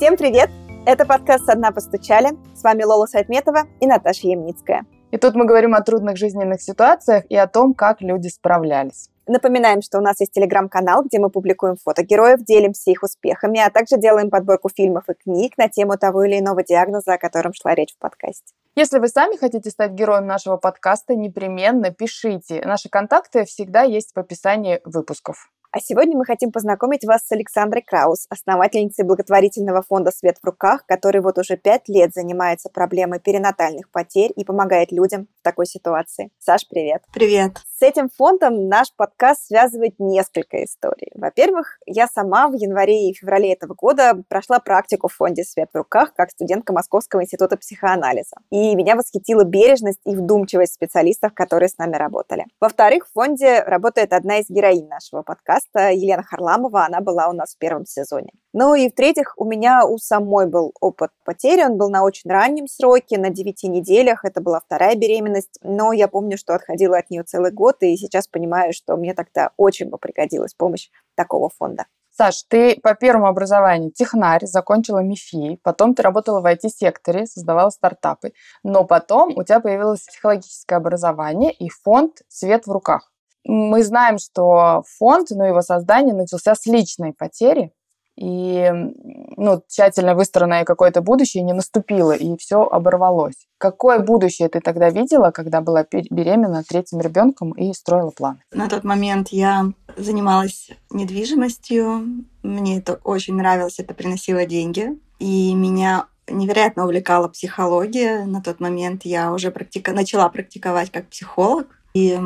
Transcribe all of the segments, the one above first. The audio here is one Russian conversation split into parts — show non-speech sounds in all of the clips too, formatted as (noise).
Всем привет! Это подкаст «Со дна постучали». С вами Лола Сайтметова и Наташа Ямницкая. И тут мы говорим о трудных жизненных ситуациях и о том, как люди справлялись. Напоминаем, что у нас есть телеграм-канал, где мы публикуем фото героев, делимся их успехами, а также делаем подборку фильмов и книг на тему того или иного диагноза, о котором шла речь в подкасте. Если вы сами хотите стать героем нашего подкаста, непременно пишите. Наши контакты всегда есть в описании выпусков. А сегодня мы хотим познакомить вас с Александрой Краус, основательницей благотворительного фонда «Свет в руках», который вот уже пять лет занимается проблемой перинатальных потерь и помогает людям в такой ситуации. Саш, привет. Привет. С этим фондом наш подкаст связывает несколько историй. Во-первых, я сама в январе и феврале этого года прошла практику в фонде «Свет в руках» как студентка Московского института психоанализа. И меня восхитила бережность и вдумчивость специалистов, которые с нами работали. Во-вторых, в фонде работает одна из героинь нашего подкаста, подкаста Елена Харламова, она была у нас в первом сезоне. Ну и в-третьих, у меня у самой был опыт потери, он был на очень раннем сроке, на 9 неделях, это была вторая беременность, но я помню, что отходила от нее целый год, и сейчас понимаю, что мне тогда очень бы пригодилась помощь такого фонда. Саш, ты по первому образованию технарь, закончила МИФИ, потом ты работала в IT-секторе, создавала стартапы, но потом у тебя появилось психологическое образование и фонд «Свет в руках». Мы знаем, что фонд, ну, его создание начался с личной потери, и ну, тщательно выстроенное какое-то будущее не наступило, и все оборвалось. Какое будущее ты тогда видела, когда была беременна третьим ребенком и строила план? На тот момент я занималась недвижимостью, мне это очень нравилось, это приносило деньги, и меня невероятно увлекала психология. На тот момент я уже практика... начала практиковать как психолог. И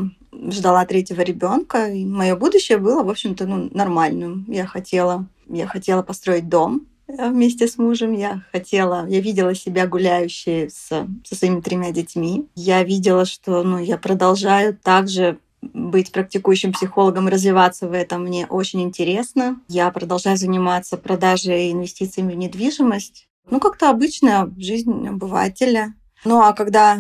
ждала третьего ребенка, и мое будущее было, в общем-то, ну, нормальным. Я хотела, я хотела построить дом э, вместе с мужем. Я хотела, я видела себя гуляющей с, со своими тремя детьми. Я видела, что ну, я продолжаю также быть практикующим психологом развиваться в этом мне очень интересно. Я продолжаю заниматься продажей и инвестициями в недвижимость. Ну, как-то обычная жизнь обывателя. Ну, а когда,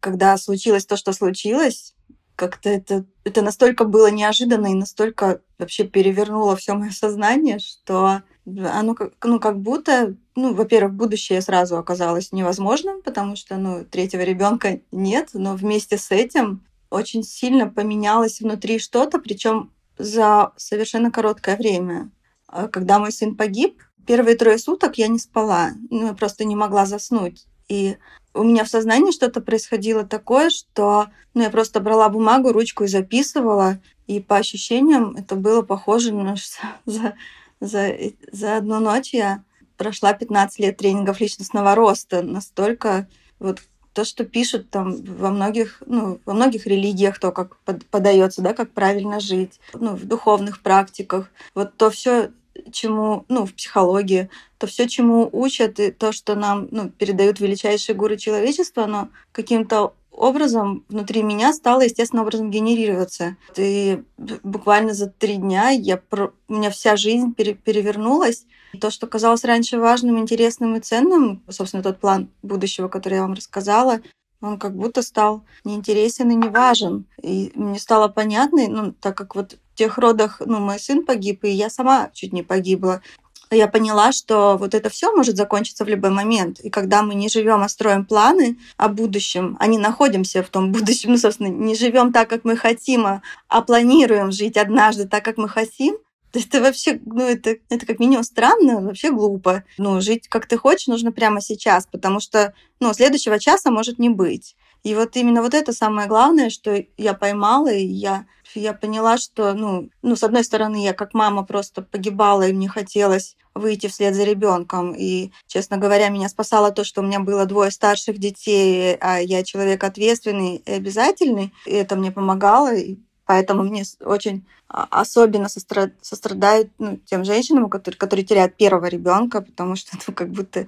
когда случилось то, что случилось, как-то это, это настолько было неожиданно и настолько вообще перевернуло все мое сознание, что оно как, ну, как будто, ну, во-первых, будущее сразу оказалось невозможным, потому что, ну, третьего ребенка нет, но вместе с этим очень сильно поменялось внутри что-то, причем за совершенно короткое время. А когда мой сын погиб, первые трое суток я не спала, ну, я просто не могла заснуть. И у меня в сознании что-то происходило такое, что ну, я просто брала бумагу, ручку и записывала, и по ощущениям это было похоже на (laughs) за, за, за одну ночь я прошла 15 лет тренингов личностного роста. Настолько вот то, что пишут там во многих, ну, во многих религиях, то, как подается, да, как правильно жить, ну, в духовных практиках, вот то все чему, ну, в психологии, то все, чему учат, и то, что нам ну, передают величайшие гуры человечества, оно каким-то образом внутри меня стало естественным образом генерироваться. И буквально за три дня я, у меня вся жизнь пере, перевернулась. То, что казалось раньше важным, интересным и ценным, собственно, тот план будущего, который я вам рассказала, он как будто стал неинтересен и не важен. И мне стало понятно, ну, так как вот тех родах, ну, мой сын погиб, и я сама чуть не погибла, я поняла, что вот это все может закончиться в любой момент. И когда мы не живем, а строим планы о будущем, а не находимся в том (laughs) будущем, ну, собственно, не живем так, как мы хотим, а, а планируем жить однажды так, как мы хотим, (laughs) это вообще, ну, это, это как минимум странно, вообще глупо. Ну, жить как ты хочешь нужно прямо сейчас, потому что, ну, следующего часа может не быть. И вот именно вот это самое главное, что я поймала, и я, я поняла, что, ну, ну, с одной стороны, я как мама просто погибала, и мне хотелось выйти вслед за ребенком. И, честно говоря, меня спасало то, что у меня было двое старших детей, а я человек ответственный и обязательный. И это мне помогало. И Поэтому мне очень а, особенно сострадают ну, тем женщинам, которые, которые теряют первого ребенка, потому что ну, как будто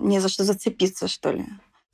не за что зацепиться, что ли.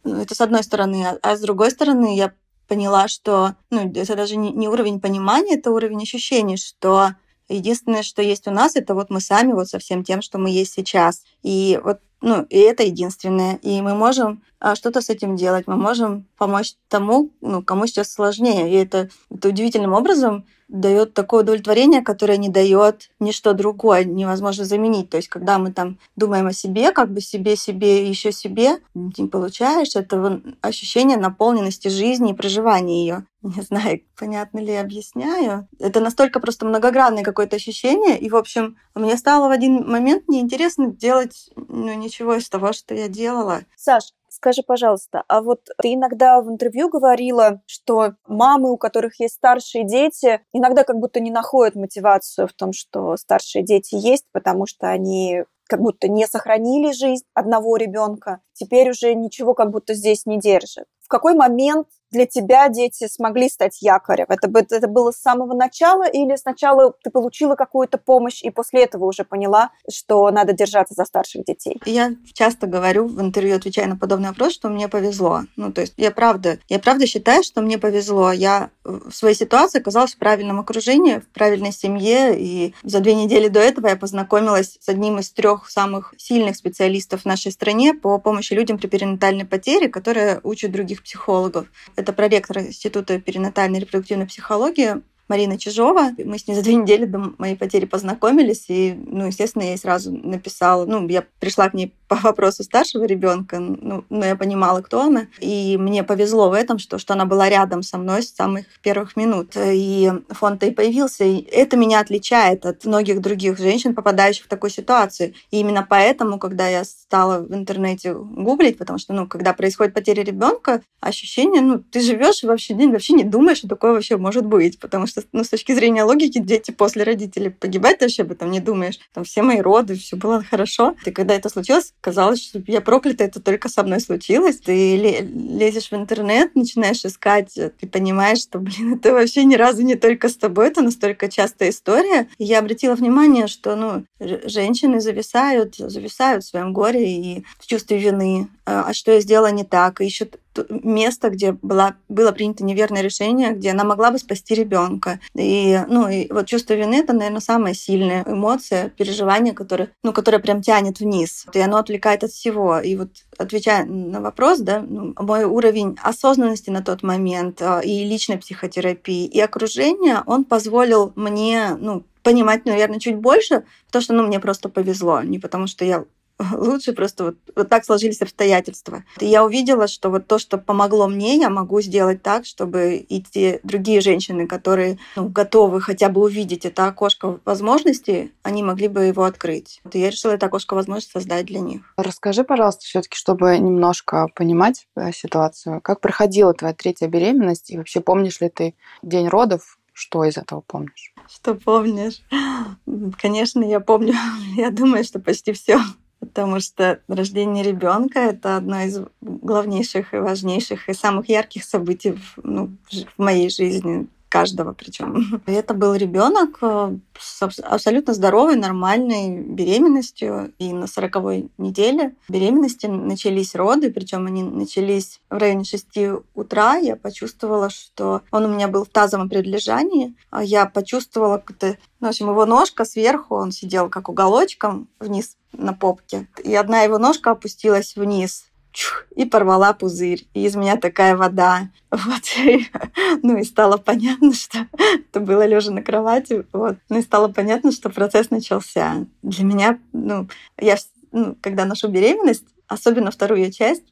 Ну, это с одной стороны. А, а с другой стороны, я поняла, что ну, это даже не, не уровень понимания, это уровень ощущений, что единственное, что есть у нас, это вот мы сами вот со всем тем, что мы есть сейчас. И вот ну, и это единственное. И мы можем а, что-то с этим делать, мы можем помочь тому, ну, кому сейчас сложнее. И это, это удивительным образом дает такое удовлетворение, которое не дает ничто другое, невозможно заменить. То есть, когда мы там думаем о себе, как бы себе, себе еще себе, не получаешь этого ощущения наполненности жизни и проживания ее. (laughs) Не знаю, понятно ли я объясняю. Это настолько просто многогранное какое-то ощущение. И, в общем, мне стало в один момент неинтересно делать ну, ничего из того, что я делала. Саш, Скажи, пожалуйста, а вот ты иногда в интервью говорила, что мамы, у которых есть старшие дети, иногда как будто не находят мотивацию в том, что старшие дети есть, потому что они как будто не сохранили жизнь одного ребенка, теперь уже ничего как будто здесь не держит. В какой момент для тебя дети смогли стать якорем? Это, это было с самого начала или сначала ты получила какую-то помощь и после этого уже поняла, что надо держаться за старших детей? Я часто говорю в интервью, отвечая на подобный вопрос, что мне повезло. Ну, то есть я правда, я правда считаю, что мне повезло. Я в своей ситуации оказалась в правильном окружении, в правильной семье, и за две недели до этого я познакомилась с одним из трех самых сильных специалистов в нашей стране по помощи людям при перинатальной потере, которые учат других психологов. Проректор Института перинатальной репродуктивной психологии Марина Чижова. Мы с ней за две недели до моей потери познакомились, и, ну, естественно, я ей сразу написала, ну, я пришла к ней по вопросу старшего ребенка, ну, но я понимала, кто она, и мне повезло в этом, что, что она была рядом со мной с самых первых минут, и фонд-то и появился, и это меня отличает от многих других женщин, попадающих в такую ситуацию, и именно поэтому, когда я стала в интернете гуглить, потому что, ну, когда происходит потеря ребенка, ощущение, ну, ты живешь вообще, вообще не думаешь, что такое вообще может быть, потому что что ну, с точки зрения логики дети после родителей погибать вообще об этом не думаешь. Там все мои роды, все было хорошо. И когда это случилось, казалось, что я проклята, это только со мной случилось. Ты лезешь в интернет, начинаешь искать, ты понимаешь, что, блин, (laughs) это вообще ни разу не только с тобой, это настолько частая история. И я обратила внимание, что, ну, женщины зависают, зависают в своем горе и в чувстве вины. А, а что я сделала не так? Ищут место, где была, было принято неверное решение, где она могла бы спасти ребенка. И, ну, и вот чувство вины это, наверное, самая сильная эмоция, переживание, которое, ну, которое прям тянет вниз. И оно отвлекает от всего. И вот отвечая на вопрос, да, ну, мой уровень осознанности на тот момент а, и личной психотерапии, и окружения, он позволил мне, ну, понимать, наверное, чуть больше, потому что, ну, мне просто повезло, не потому что я (laughs) лучше просто вот, вот так сложились обстоятельства. И я увидела, что вот то, что помогло мне, я могу сделать так, чтобы и те другие женщины, которые ну, готовы хотя бы увидеть это окошко возможностей, они могли бы его открыть. И я решила это окошко возможностей создать для них. Расскажи, пожалуйста, все-таки, чтобы немножко понимать э, ситуацию, как проходила твоя третья беременность, и вообще помнишь ли ты день родов, что из этого помнишь? Что помнишь? Конечно, я помню. (laughs) Я думаю, что почти все потому что рождение ребенка это одно из главнейших и важнейших и самых ярких событий в, ну, в моей жизни каждого причем. (laughs) Это был ребенок э, с абсолютно здоровой, нормальной беременностью. И на сороковой неделе беременности начались роды, причем они начались в районе 6 утра. Я почувствовала, что он у меня был в тазовом предлежании. А я почувствовала как-то... Ну, в общем, его ножка сверху, он сидел как уголочком вниз на попке. И одна его ножка опустилась вниз и порвала пузырь. И из меня такая вода. (laughs) Вот. ну и стало понятно, что (laughs) это было лежа на кровати. Вот. Ну и стало понятно, что процесс начался. Для меня, ну, я ну, когда ношу беременность, особенно вторую часть,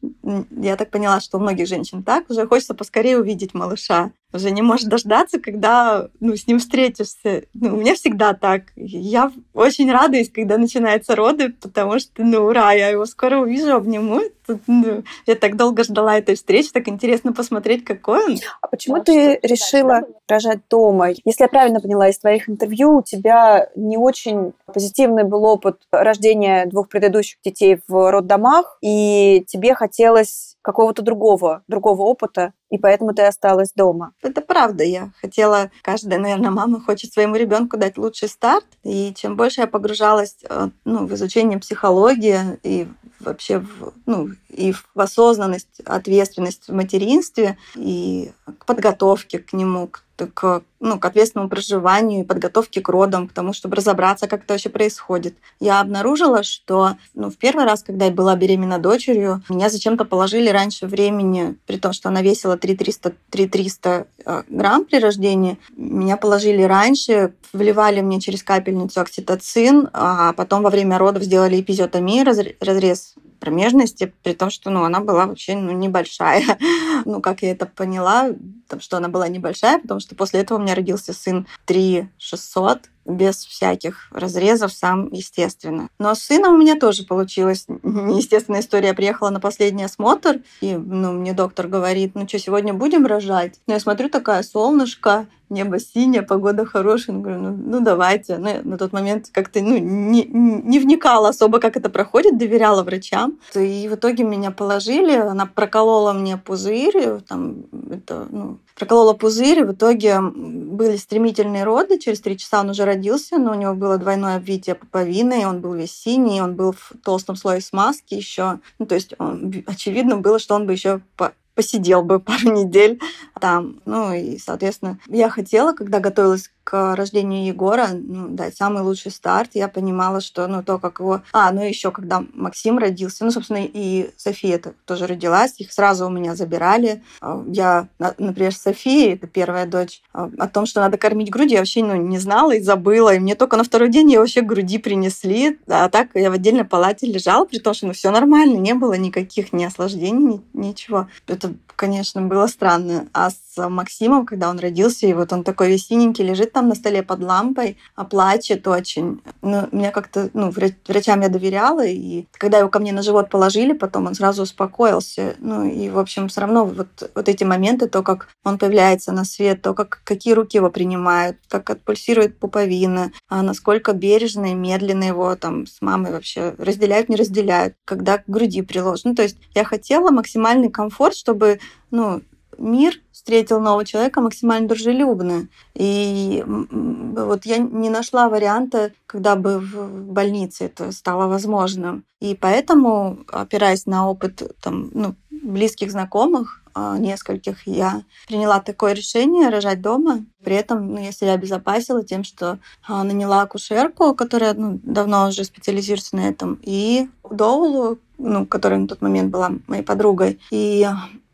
я так поняла, что у многих женщин так, уже хочется поскорее увидеть малыша уже не можешь дождаться, когда ну, с ним встретишься. Ну, у меня всегда так. Я очень радуюсь, когда начинаются роды, потому что, ну, ура, я его скоро увижу, обниму. Тут, ну, я так долго ждала этой встречи, так интересно посмотреть, какой он. А почему да, ты решила рожать дома? Если я правильно поняла из твоих интервью, у тебя не очень позитивный был опыт рождения двух предыдущих детей в роддомах, и тебе хотелось какого-то другого, другого опыта, и поэтому ты осталась дома. Это правда. Я хотела, каждая, наверное, мама хочет своему ребенку дать лучший старт. И чем больше я погружалась э, ну, в изучение психологии и вообще в, ну, и в осознанность, ответственность в материнстве, и к подготовке к нему, к к, ну, к ответственному проживанию и подготовке к родам, к тому, чтобы разобраться, как это вообще происходит. Я обнаружила, что ну, в первый раз, когда я была беременна дочерью, меня зачем-то положили раньше времени, при том, что она весила 3300, 3300 э, грамм при рождении. Меня положили раньше, вливали мне через капельницу окситоцин, а потом во время родов сделали эпизиотомию, разрез промежности, при том, что ну, она была вообще ну, небольшая. (laughs) ну, как я это поняла, там, что она была небольшая, потому что после этого у меня родился сын 3 600, без всяких разрезов, сам естественно. Но с сыном у меня тоже получилась неестественная история. Я приехала на последний осмотр, и ну, мне доктор говорит, ну что, сегодня будем рожать? Но я смотрю, такая солнышко, небо синее, погода хорошая. Ну, говорю, ну, ну давайте. Ну, на тот момент как-то ну, не, не вникала особо, как это проходит, доверяла врачам. И в итоге меня положили, она проколола мне пузырь, там, это, ну, проколола пузырь, в итоге были стремительные роды, через три часа он уже родился, но у него было двойное обвитие пуповины, он был весь синий, он был в толстом слое смазки еще. Ну, то есть он, очевидно было, что он бы еще посидел бы (laughs) пару недель там. Ну и, соответственно, я хотела, когда готовилась к рождению Егора, ну, дать самый лучший старт. Я понимала, что, ну, то, как его... А, ну, еще когда Максим родился, ну, собственно, и София -то тоже родилась, их сразу у меня забирали. А, я, например, София, это первая дочь, а, о том, что надо кормить грудью, я вообще, ну, не знала и забыла. И мне только на второй день ее вообще груди принесли. А так я в отдельной палате лежала, при том, что, ну, все нормально, не было никаких ни осложнений, ни, ничего. Это, конечно, было странно. А с Максимом, когда он родился, и вот он такой весь синенький лежит там на столе под лампой, а плачет очень. Ну, мне как-то, ну, врачам я доверяла, и когда его ко мне на живот положили, потом он сразу успокоился. Ну, и, в общем, все равно вот, вот эти моменты, то, как он появляется на свет, то, как, какие руки его принимают, как отпульсирует пуповина, а насколько бережно и медленно его там с мамой вообще разделяют, не разделяют, когда к груди приложено. Ну, то есть я хотела максимальный комфорт, чтобы ну, мир встретил нового человека максимально дружелюбно. И вот я не нашла варианта, когда бы в больнице это стало возможным. И поэтому, опираясь на опыт там, ну, близких знакомых, а, нескольких, я приняла такое решение рожать дома. При этом ну, я себя обезопасила тем, что а, наняла акушерку, которая ну, давно уже специализируется на этом, и доулу, ну, которая на тот момент была моей подругой. И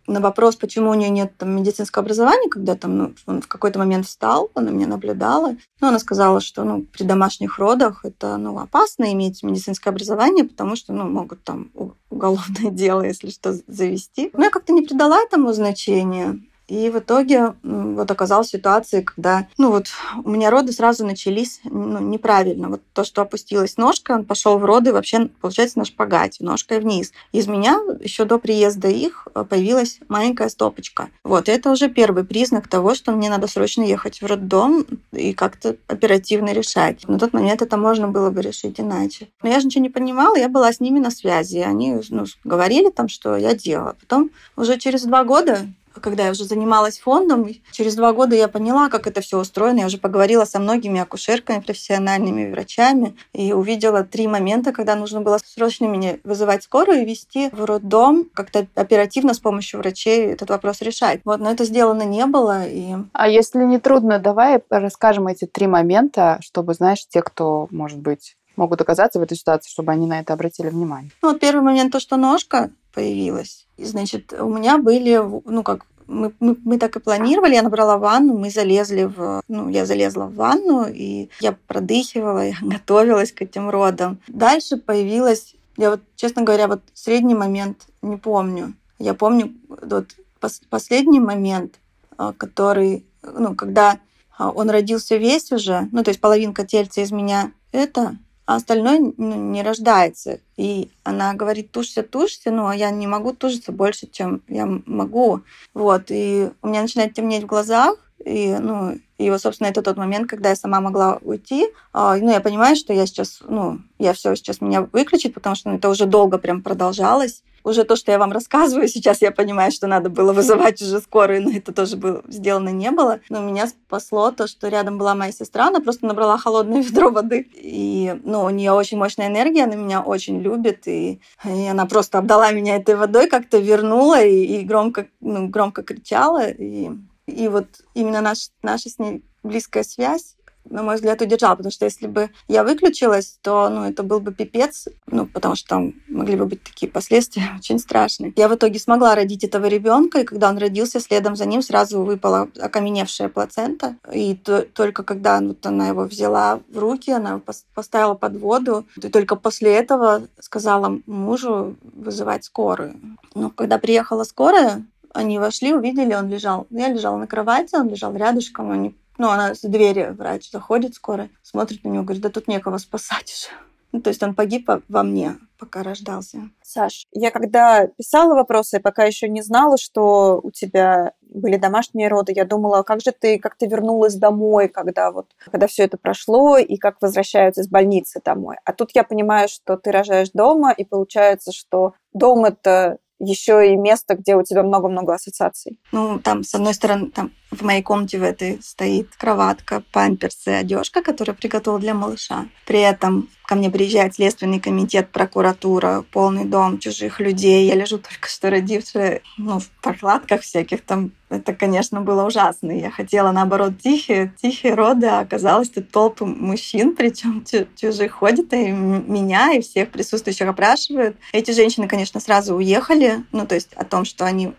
на вопрос, почему у нее нет там, медицинского образования, когда там, ну, он в какой-то момент встал, она меня наблюдала, ну, она сказала, что ну, при домашних родах это ну, опасно иметь медицинское образование, потому что ну, могут там уголовное (laughs) дело, если что, завести. Но я как-то не придала этому значения. И в итоге вот оказалась ситуация, когда, ну вот, у меня роды сразу начались ну, неправильно. Вот то, что опустилась ножка, он пошел в роды вообще, получается, на шпагате, ножкой вниз. Из меня еще до приезда их э, появилась маленькая стопочка. Вот, это уже первый признак того, что мне надо срочно ехать в роддом и как-то оперативно решать. На тот момент это можно было бы решить иначе. Но я же ничего не понимала, я была с ними на связи. Они ну, говорили там, что я делала. Потом уже через два года когда я уже занималась фондом, через два года я поняла, как это все устроено. Я уже поговорила со многими акушерками, профессиональными врачами и увидела три момента, когда нужно было срочно меня вызывать скорую и вести в роддом, как-то оперативно с помощью врачей этот вопрос решать. Вот, но это сделано не было. И... А если не трудно, давай расскажем эти три момента, чтобы, знаешь, те, кто, может быть, могут оказаться в этой ситуации, чтобы они на это обратили внимание? Ну, вот первый момент, то, что ножка появилась. И, значит, у меня были, ну, как мы, мы, мы так и планировали, я набрала ванну, мы залезли в... Ну, я залезла в ванну, и я продыхивала, (laughs) я готовилась к этим родам. Дальше появилась... Я вот, честно говоря, вот средний момент не помню. Я помню вот пос, последний момент, а, который... Ну, когда а, он родился весь уже, ну, то есть половинка тельца из меня это, а остальное ну, не рождается. И она говорит, тушься, тушься, ну, а я не могу тушиться больше, чем я могу. Вот, и у меня начинает темнеть в глазах, и, ну, и вот, собственно, это тот момент, когда я сама могла уйти. А, ну, я понимаю, что я сейчас, ну, я все сейчас меня выключит, потому что ну, это уже долго прям продолжалось уже то, что я вам (laughs) рассказываю, сейчас я понимаю, что надо было вызывать уже скорую, но это тоже было сделано не было. Но меня спасло то, что рядом была моя сестра, она просто набрала холодное (laughs) ведро воды. И, ну, у нее очень мощная энергия, она меня очень любит, и, и она просто обдала меня этой водой, как-то вернула и, и громко, ну, громко кричала, и И вот именно наш, наша с ней близкая связь на мой взгляд, удержал, потому что если бы я выключилась, то ну, это был бы пипец, ну, потому что там могли бы быть такие последствия (laughs) очень страшные. Я в итоге смогла родить этого ребенка, и когда он родился, следом за ним сразу выпала окаменевшая плацента. И то, только когда вот она его взяла в руки, она поставила под воду, и только после этого сказала мужу вызывать скорую. Но когда приехала скорая, они вошли, увидели, он лежал. Я лежала на кровати, он лежал рядышком, они ну, она с двери, врач заходит скоро, смотрит на него, говорит, да тут некого спасать уже. Ну, то есть он погиб во мне, пока рождался. Саш, я когда писала вопросы, пока еще не знала, что у тебя были домашние роды. Я думала, «А как же ты, как ты вернулась домой, когда вот, когда все это прошло, и как возвращаются из больницы домой. А тут я понимаю, что ты рожаешь дома, и получается, что дом это еще и место, где у тебя много-много ассоциаций. Ну, там, с одной стороны, там в моей комнате в этой стоит кроватка, памперсы, одежка, которую приготовила для малыша. При этом ко мне приезжает Следственный комитет, прокуратура, полный дом чужих людей. Я лежу только что родившая, ну, в прокладках всяких там это, конечно, было ужасно. Я хотела, наоборот, тихие, тихие роды, а оказалось, тут толпы мужчин, причем чужих ходят, и меня, и всех присутствующих опрашивают. Эти женщины, конечно, сразу уехали, ну, то есть о том, что они...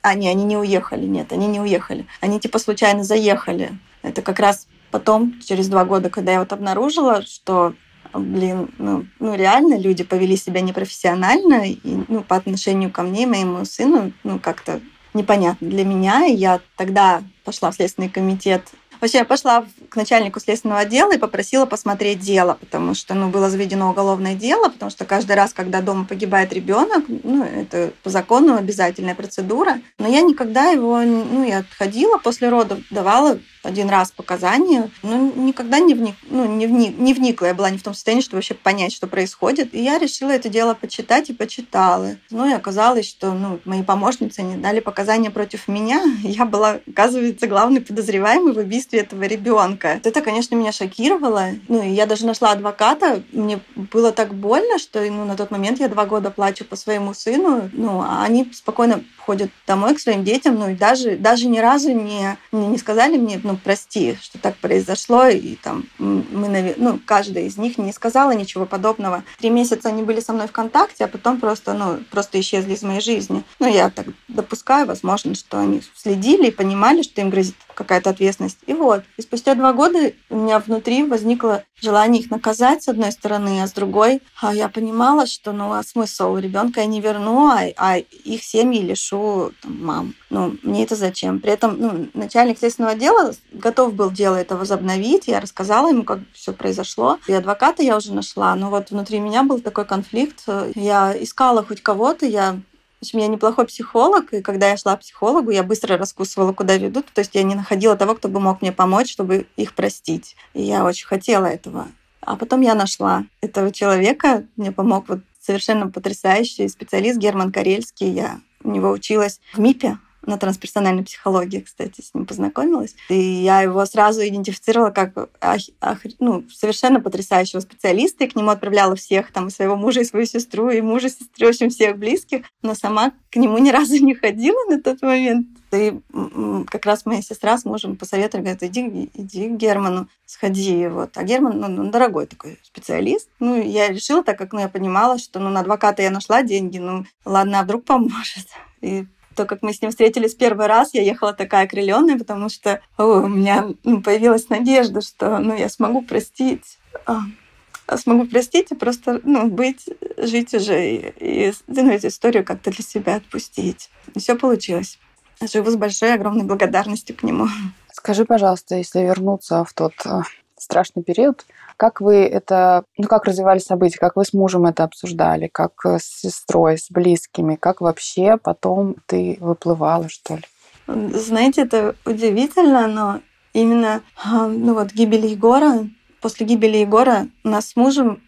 А, не, они не уехали, нет, они не уехали. Они, типа, случайно заехали. Это как раз потом, через два года, когда я вот обнаружила, что блин, ну, ну реально люди повели себя непрофессионально и, ну, по отношению ко мне и моему сыну, ну, как-то непонятно для меня. Я тогда пошла в Следственный комитет. Вообще, я пошла к начальнику следственного отдела и попросила посмотреть дело, потому что ну, было заведено уголовное дело, потому что каждый раз, когда дома погибает ребенок, ну, это по закону обязательная процедура. Но я никогда его, ну, я отходила после родов, давала один раз показания, но никогда не, вник, ну, не, вник, не вникла. Я была не в том состоянии, чтобы вообще понять, что происходит. И я решила это дело почитать и почитала. Ну и оказалось, что ну, мои помощницы не дали показания против меня. (laughs) Я была, оказывается, главный подозреваемый в убийстве этого ребенка. Это, конечно, меня шокировало. Ну и я даже нашла адвоката. Мне было так больно, что ну, на тот момент я два года плачу по своему сыну. Ну, а они спокойно ходят домой к своим детям, ну и даже, даже ни разу не, не сказали мне, ну, прости, что так произошло, и там мы, ну, каждая из них не сказала ничего подобного. Три месяца они были со мной в контакте, а потом просто, ну, просто исчезли из моей жизни. Ну, я так допускаю, возможно, что они следили и понимали, что им грозит какая-то ответственность. И вот. И спустя два года у меня внутри возникло желание их наказать с одной стороны, а с другой а я понимала, что ну а смысл ребенка я не верну, а, а их семьи лишу там, мам. Ну, мне это зачем? При этом ну, начальник следственного отдела готов был дело это возобновить. Я рассказала ему, как все произошло. И адвоката я уже нашла. Но вот внутри меня был такой конфликт. Я искала хоть кого-то, я в общем, я неплохой психолог, и когда я шла к психологу, я быстро раскусывала, куда ведут. То есть я не находила того, кто бы мог мне помочь, чтобы их простить. И я очень хотела этого. А потом я нашла этого человека. Мне помог вот совершенно потрясающий специалист Герман Карельский. Я у него училась в МИПе, на трансперсональной психологии, кстати, с ним познакомилась. И я его сразу идентифицировала как ах, ах, ну, совершенно потрясающего специалиста, и к нему отправляла всех, там, и своего мужа, и свою сестру, и мужа, сестру, в общем, всех близких, но сама к нему ни (laughs) разу не ходила на тот момент. И как раз моя сестра с мужем посоветовали, говорят, иди, иди к Герману, сходи. Вот. А Герман, ну, ну, дорогой такой специалист. Ну, я решила, так как ну, я понимала, что ну, на адвоката я нашла деньги, ну, ладно, а вдруг поможет. И то, как мы с ним встретились первый раз, я ехала такая окрыленная, потому что о, у меня ну, появилась надежда, что ну, я смогу простить а, смогу простить и просто ну, быть, жить уже и, и ну, эту историю как-то для себя отпустить. Все получилось. Живу с большой, огромной благодарностью к нему. Скажи, пожалуйста, если вернуться в тот э, страшный период, как вы это, ну как развивались события, как вы с мужем это обсуждали, как э, с сестрой, с близкими, как вообще потом ты выплывала, что ли? Знаете, это удивительно, но именно а, ну вот гибель Егора, после гибели Егора нас с мужем,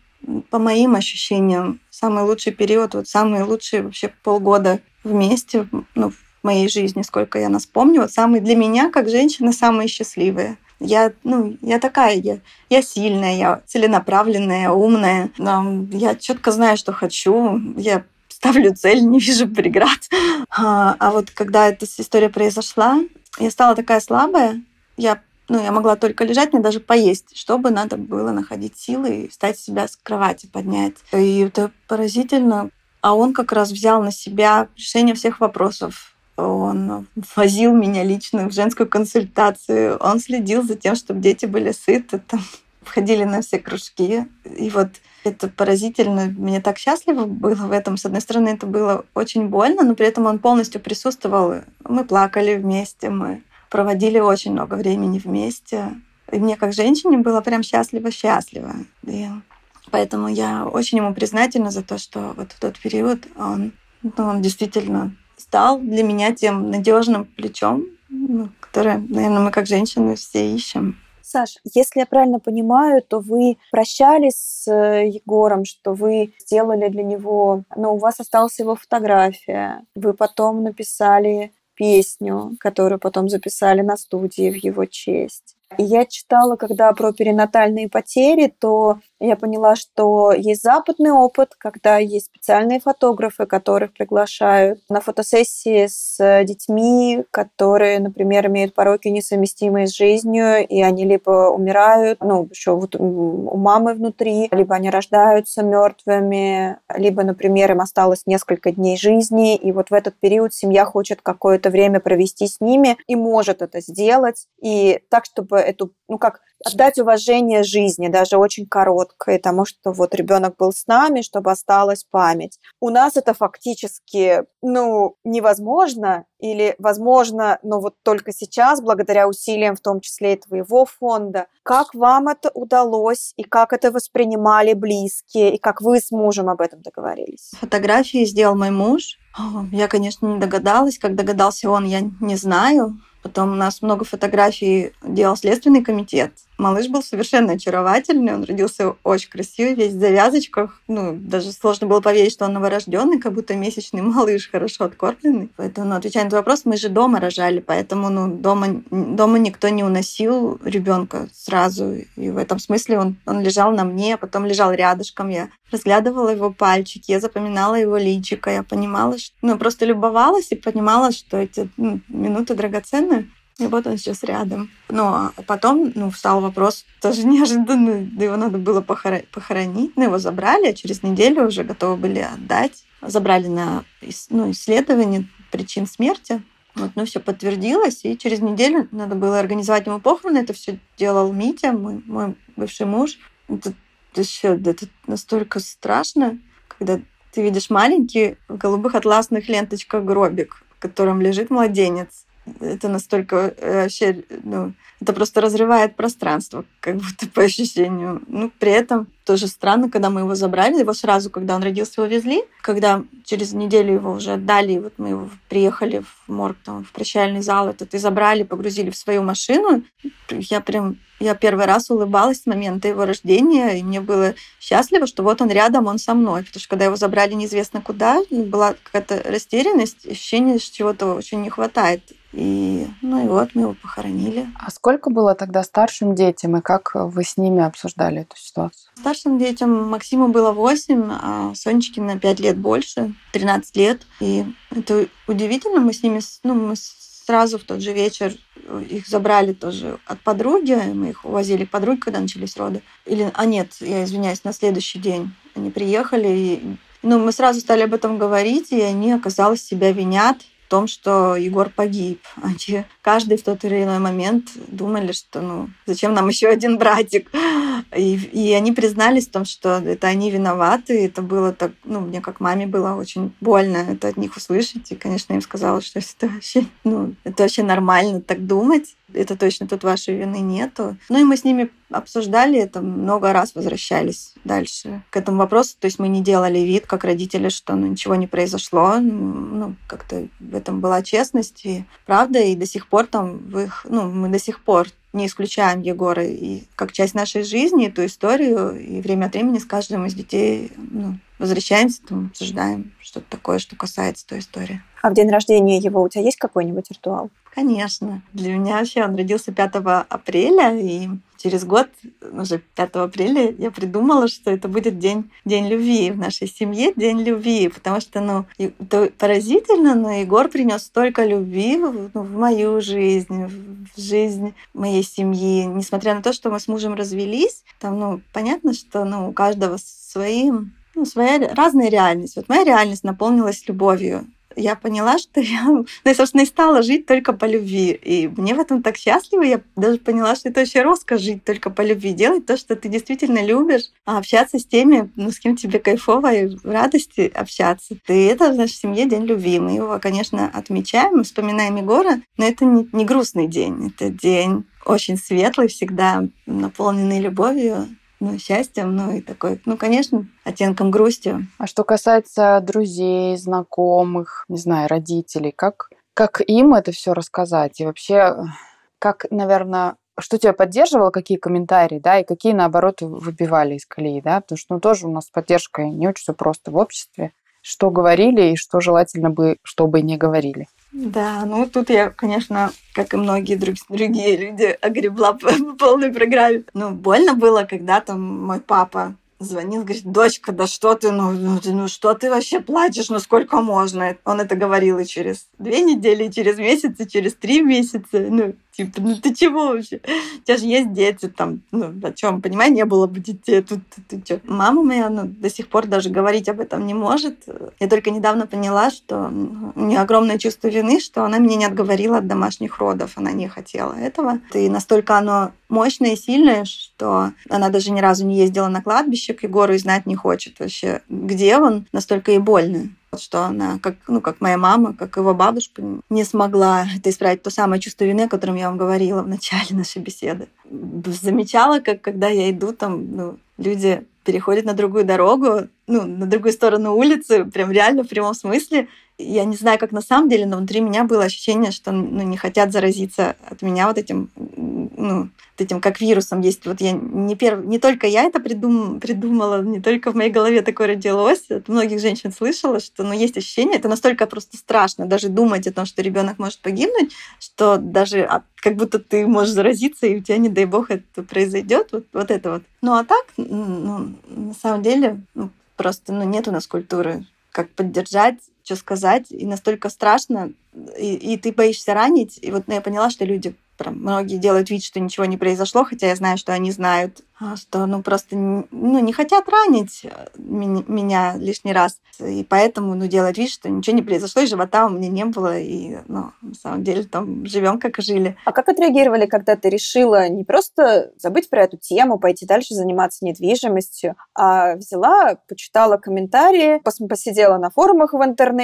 по моим ощущениям, самый лучший период, вот самые лучшие вообще полгода вместе, ну, в моей жизни, сколько я нас помню, вот самые для меня, как женщины, самые счастливые. Я, ну, я такая, я, я сильная, я целенаправленная, умная. Я четко знаю, что хочу. Я ставлю цель, (laughs) не вижу преград. А, а вот когда эта история произошла, я стала такая слабая, я ну, я могла только лежать, мне даже поесть, чтобы надо было находить силы и встать себя с кровати, поднять. И это поразительно. А он как раз взял на себя решение всех вопросов. Он возил меня лично в женскую консультацию. Он следил за тем, чтобы дети были сыты, там, (laughs) входили на все кружки. И вот это поразительно. Мне так счастливо было в этом. С одной стороны, это было очень больно, но при этом он полностью присутствовал. Мы плакали вместе, мы проводили очень много времени вместе. И мне как женщине было прям счастливо-счастливо. И поэтому я очень ему признательна за то, что вот в тот период он, ну, он действительно стал для меня тем надежным плечом, ну, которое, наверное, мы как женщины все ищем. Саш, если я правильно понимаю, то вы прощались с э, Егором, что вы сделали для него, но у вас осталась его фотография. Вы потом написали песню, которую потом записали на студии в его честь. Я читала, когда про перинатальные потери, то я поняла, что есть западный опыт, когда есть специальные фотографы, которых приглашают на фотосессии с детьми, которые, например, имеют пороки несовместимые с жизнью, и они либо умирают, ну, еще вот у мамы внутри, либо они рождаются мертвыми, либо, например, им осталось несколько дней жизни, и вот в этот период семья хочет какое-то время провести с ними и может это сделать, и так, чтобы эту, ну как, отдать уважение жизни, даже очень короткой, тому, что вот ребенок был с нами, чтобы осталась память. У нас это фактически, ну, невозможно, или возможно, но вот только сейчас, благодаря усилиям, в том числе и твоего фонда. Как вам это удалось, и как это воспринимали близкие, и как вы с мужем об этом договорились? Фотографии сделал мой муж. Я, конечно, не догадалась. Как догадался он, я не знаю. Потом у нас много фотографий делал Следственный комитет. Малыш был совершенно очаровательный, он родился очень красивый, весь в завязочках. Ну, даже сложно было поверить, что он новорожденный, как будто месячный малыш, хорошо откормленный. Поэтому, ну, отвечая на этот вопрос, мы же дома рожали, поэтому, ну, дома, дома никто не уносил ребенка сразу. И в этом смысле он, он лежал на мне, потом лежал рядышком. Я разглядывала его пальчики, я запоминала его личико, я понимала, что, ну, просто любовалась и понимала, что эти ну, минуты драгоценные. И вот он сейчас рядом. А потом ну, встал вопрос, тоже (laughs) неожиданно, его надо было похоронить. Ну, его забрали, а через неделю уже готовы были отдать. Забрали на ну, исследование причин смерти. Вот, ну, все подтвердилось, и через неделю надо было организовать ему похороны. Это все делал Митя, мой, мой бывший муж. Это, еще, это настолько страшно, когда ты видишь маленький в голубых атласных ленточках гробик, в котором лежит младенец это настолько э, вообще, ну, это просто разрывает пространство, как будто по ощущению. Ну, при этом тоже странно, когда мы его забрали, его сразу, когда он родился, его везли, когда через неделю его уже отдали, и вот мы его приехали в морг, там, в прощальный зал этот, и забрали, погрузили в свою машину, я прям я первый раз улыбалась с момента его рождения, и мне было счастливо, что вот он рядом, он со мной. Потому что когда его забрали неизвестно куда, была какая-то растерянность, ощущение, что чего-то очень не хватает. И, ну и вот мы его похоронили. А сколько было тогда старшим детям, и как вы с ними обсуждали эту ситуацию? Старшим детям Максиму было 8, а Сонечке на 5 лет больше, 13 лет. И это удивительно, мы с ними, ну, мы сразу в тот же вечер их забрали тоже от подруги, мы их увозили к подруге, когда начались роды. Или, а нет, я извиняюсь, на следующий день они приехали, и ну, мы сразу стали об этом говорить, и они, оказалось, себя винят том, что Егор погиб. Они каждый в тот или иной момент думали, что ну зачем нам еще один братик. И, и они признались в том, что это они виноваты. Это было так, ну, мне как маме было очень больно это от них услышать. И, конечно, им сказала, что это вообще, ну, это вообще нормально так думать это точно тут вашей вины нету. Ну и мы с ними обсуждали это, много раз возвращались дальше к этому вопросу. То есть мы не делали вид, как родители, что ну, ничего не произошло. Ну, как-то в этом была честность и правда. И до сих пор там в их, ну, мы до сих пор не исключаем Егора и как часть нашей жизни, эту историю, и время от времени с каждым из детей ну, возвращаемся, там, обсуждаем что-то такое, что касается той истории. А в день рождения его у тебя есть какой-нибудь ритуал? Конечно. Для меня вообще он родился 5 апреля, и через год, уже 5 апреля, я придумала, что это будет день, день любви в нашей семье, день любви, потому что, ну, это поразительно, но Егор принес столько любви в, ну, в мою жизнь, в жизнь моей семьи. Несмотря на то, что мы с мужем развелись, там, ну, понятно, что, ну, у каждого своим ну, своя разная реальность. Вот моя реальность наполнилась любовью я поняла, что я, ну, я, собственно, и стала жить только по любви. И мне в этом так счастливо. Я даже поняла, что это вообще роскошь жить только по любви. Делать то, что ты действительно любишь, а общаться с теми, ну, с кем тебе кайфово и в радости общаться. И это в нашей семье День любви. Мы его, конечно, отмечаем, вспоминаем Егора, но это не, не грустный день. Это день очень светлый, всегда наполненный любовью, ну, счастьем, ну и такой, ну, конечно, оттенком грусти. А что касается друзей, знакомых, не знаю, родителей, как, как им это все рассказать? И вообще, как, наверное, что тебя поддерживало, какие комментарии, да, и какие, наоборот, выбивали из колеи, да, потому что, ну, тоже у нас с поддержкой не очень все просто в обществе. Что говорили и что желательно бы, чтобы не говорили. Да, ну тут я, конечно, как и многие друг, другие люди, огребла по, (laughs) по полной программе. Ну, больно было, когда там мой папа звонил, говорит, дочка, да что ты, ну, ну, ну что ты вообще плачешь, ну сколько можно? Он это говорил и через две недели, и через месяц, и через три месяца. Ну, типа, ну ты чего вообще? У тебя же есть дети там, ну, о чем, понимаешь, не было бы детей, тут ты, ты что? Мама моя, ну, до сих пор даже говорить об этом не может. Я только недавно поняла, что у нее огромное чувство вины, что она меня не отговорила от домашних родов, она не хотела этого. И настолько оно мощное и сильное, что она даже ни разу не ездила на кладбище к Егору и знать не хочет вообще, где он, настолько и больно что она, как, ну, как моя мама, как его бабушка, не смогла (laughs) это исправить. То самое чувство вины, о котором я вам говорила в начале (laughs) нашей беседы. Замечала, как когда я иду, там ну, люди переходят на другую дорогу, ну, на другую сторону улицы, прям реально в прямом смысле. Я не знаю, как на самом деле, но внутри меня было ощущение, что ну, не хотят заразиться от меня вот этим ну, этим как вирусом есть. Вот я не перв... не только я это придум... придумала, не только в моей голове такое родилось. От многих женщин слышала, что ну, есть ощущение, это настолько просто страшно, даже думать о том, что ребенок может погибнуть, что даже как будто ты можешь заразиться, и у тебя, не дай бог, это произойдет. Вот, вот это вот. Ну а так, ну, на самом деле, ну, просто ну, нет у нас культуры как поддержать, что сказать, и настолько страшно, и, и ты боишься ранить. И вот ну, я поняла, что люди прям многие делают вид, что ничего не произошло, хотя я знаю, что они знают, а, что ну просто ну, не хотят ранить э, меня лишний раз. И поэтому ну, делать вид, что ничего не произошло, и живота у меня не было. И ну, на самом деле там живем как и жили. А как отреагировали, когда ты решила не просто забыть про эту тему, пойти дальше заниматься недвижимостью, а взяла, почитала комментарии, посидела на форумах в интернете,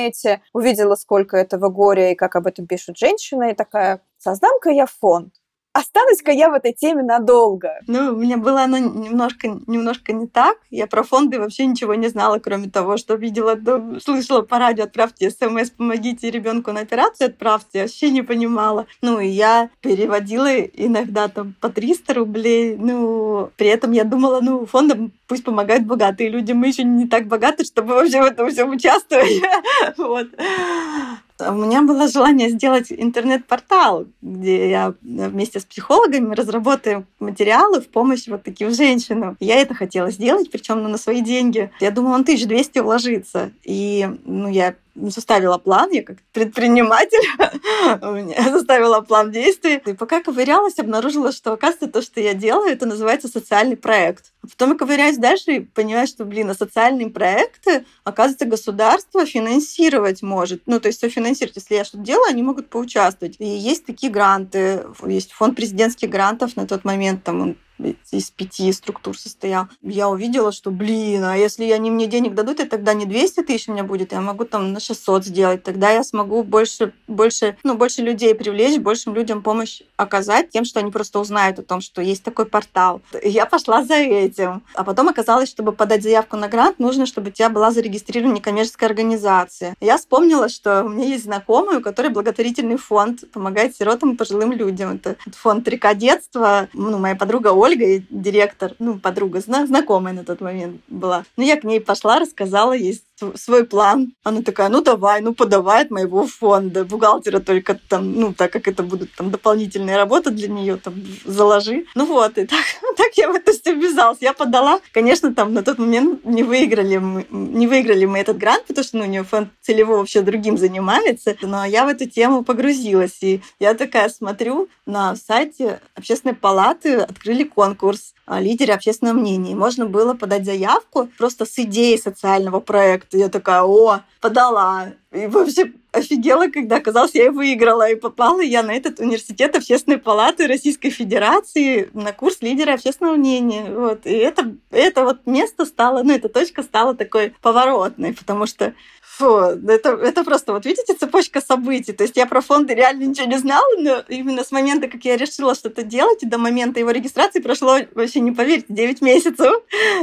увидела, сколько этого горя и как об этом пишут женщины, и такая, создам-ка я фонд останусь-ка я в этой теме надолго. Ну, у меня было оно немножко, немножко не так. Я про фонды вообще ничего не знала, кроме того, что видела, слышала по радио, отправьте смс, помогите ребенку на операцию, отправьте. Вообще не понимала. Ну, и я переводила иногда там по 300 рублей. Ну, при этом я думала, ну, фондам пусть помогают богатые люди. Мы еще не так богаты, чтобы вообще в этом всем участвовать. (laughs) Вот. У меня было желание сделать интернет-портал, где я вместе с психологами разработаем материалы в помощь вот таким женщинам. Я это хотела сделать, причем ну, на свои деньги. Я думала, он 1200 вложится. И ну, я составила план, я как предприниматель (laughs) составила план действий. И пока ковырялась, обнаружила, что, оказывается, то, что я делаю, это называется социальный проект. Потом я ковыряюсь дальше и понимаю, что, блин, а социальные проекты, оказывается, государство финансировать может. Ну, то есть софинансировать. Если я что-то делаю, они могут поучаствовать. И есть такие гранты. Есть фонд президентских грантов на тот момент, там он из пяти структур состоял. Я увидела, что, блин, а если они мне денег дадут, и тогда не 200 тысяч у меня будет, я могу там на 600 сделать. Тогда я смогу больше, больше, ну, больше людей привлечь, большим людям помощь оказать тем, что они просто узнают о том, что есть такой портал. Я пошла за этим. А потом оказалось, чтобы подать заявку на грант, нужно, чтобы у тебя была зарегистрирована некоммерческая организация. Я вспомнила, что у меня есть знакомый, у которой благотворительный фонд помогает сиротам и пожилым людям. Это фонд «Река детства». Ну, моя подруга Ольга, директор, ну, подруга, знакомая на тот момент была. Ну, я к ней пошла, рассказала ей свой план. Она такая, ну давай, ну подавай от моего фонда. Бухгалтера только там, ну так как это будут там дополнительные работы для нее, там заложи. Ну вот, и так, (laughs) так я в это все ввязалась. Я подала. Конечно, там на тот момент не выиграли мы, не выиграли мы этот грант, потому что ну, у нее фонд целевой вообще другим занимается. Но я в эту тему погрузилась. И я такая смотрю на сайте общественной палаты, открыли конкурс лидере общественного мнения. Можно было подать заявку просто с идеей социального проекта. Я такая, о, подала. И вообще офигела, когда оказалось, я и выиграла. И попала я на этот университет общественной палаты Российской Федерации на курс лидера общественного мнения. Вот. И это, это вот место стало, ну, эта точка стала такой поворотной, потому что Фу, это, это просто, вот видите, цепочка событий. То есть я про фонды реально ничего не знала, но именно с момента, как я решила что-то делать, и до момента его регистрации прошло, вообще не поверите, 9 месяцев.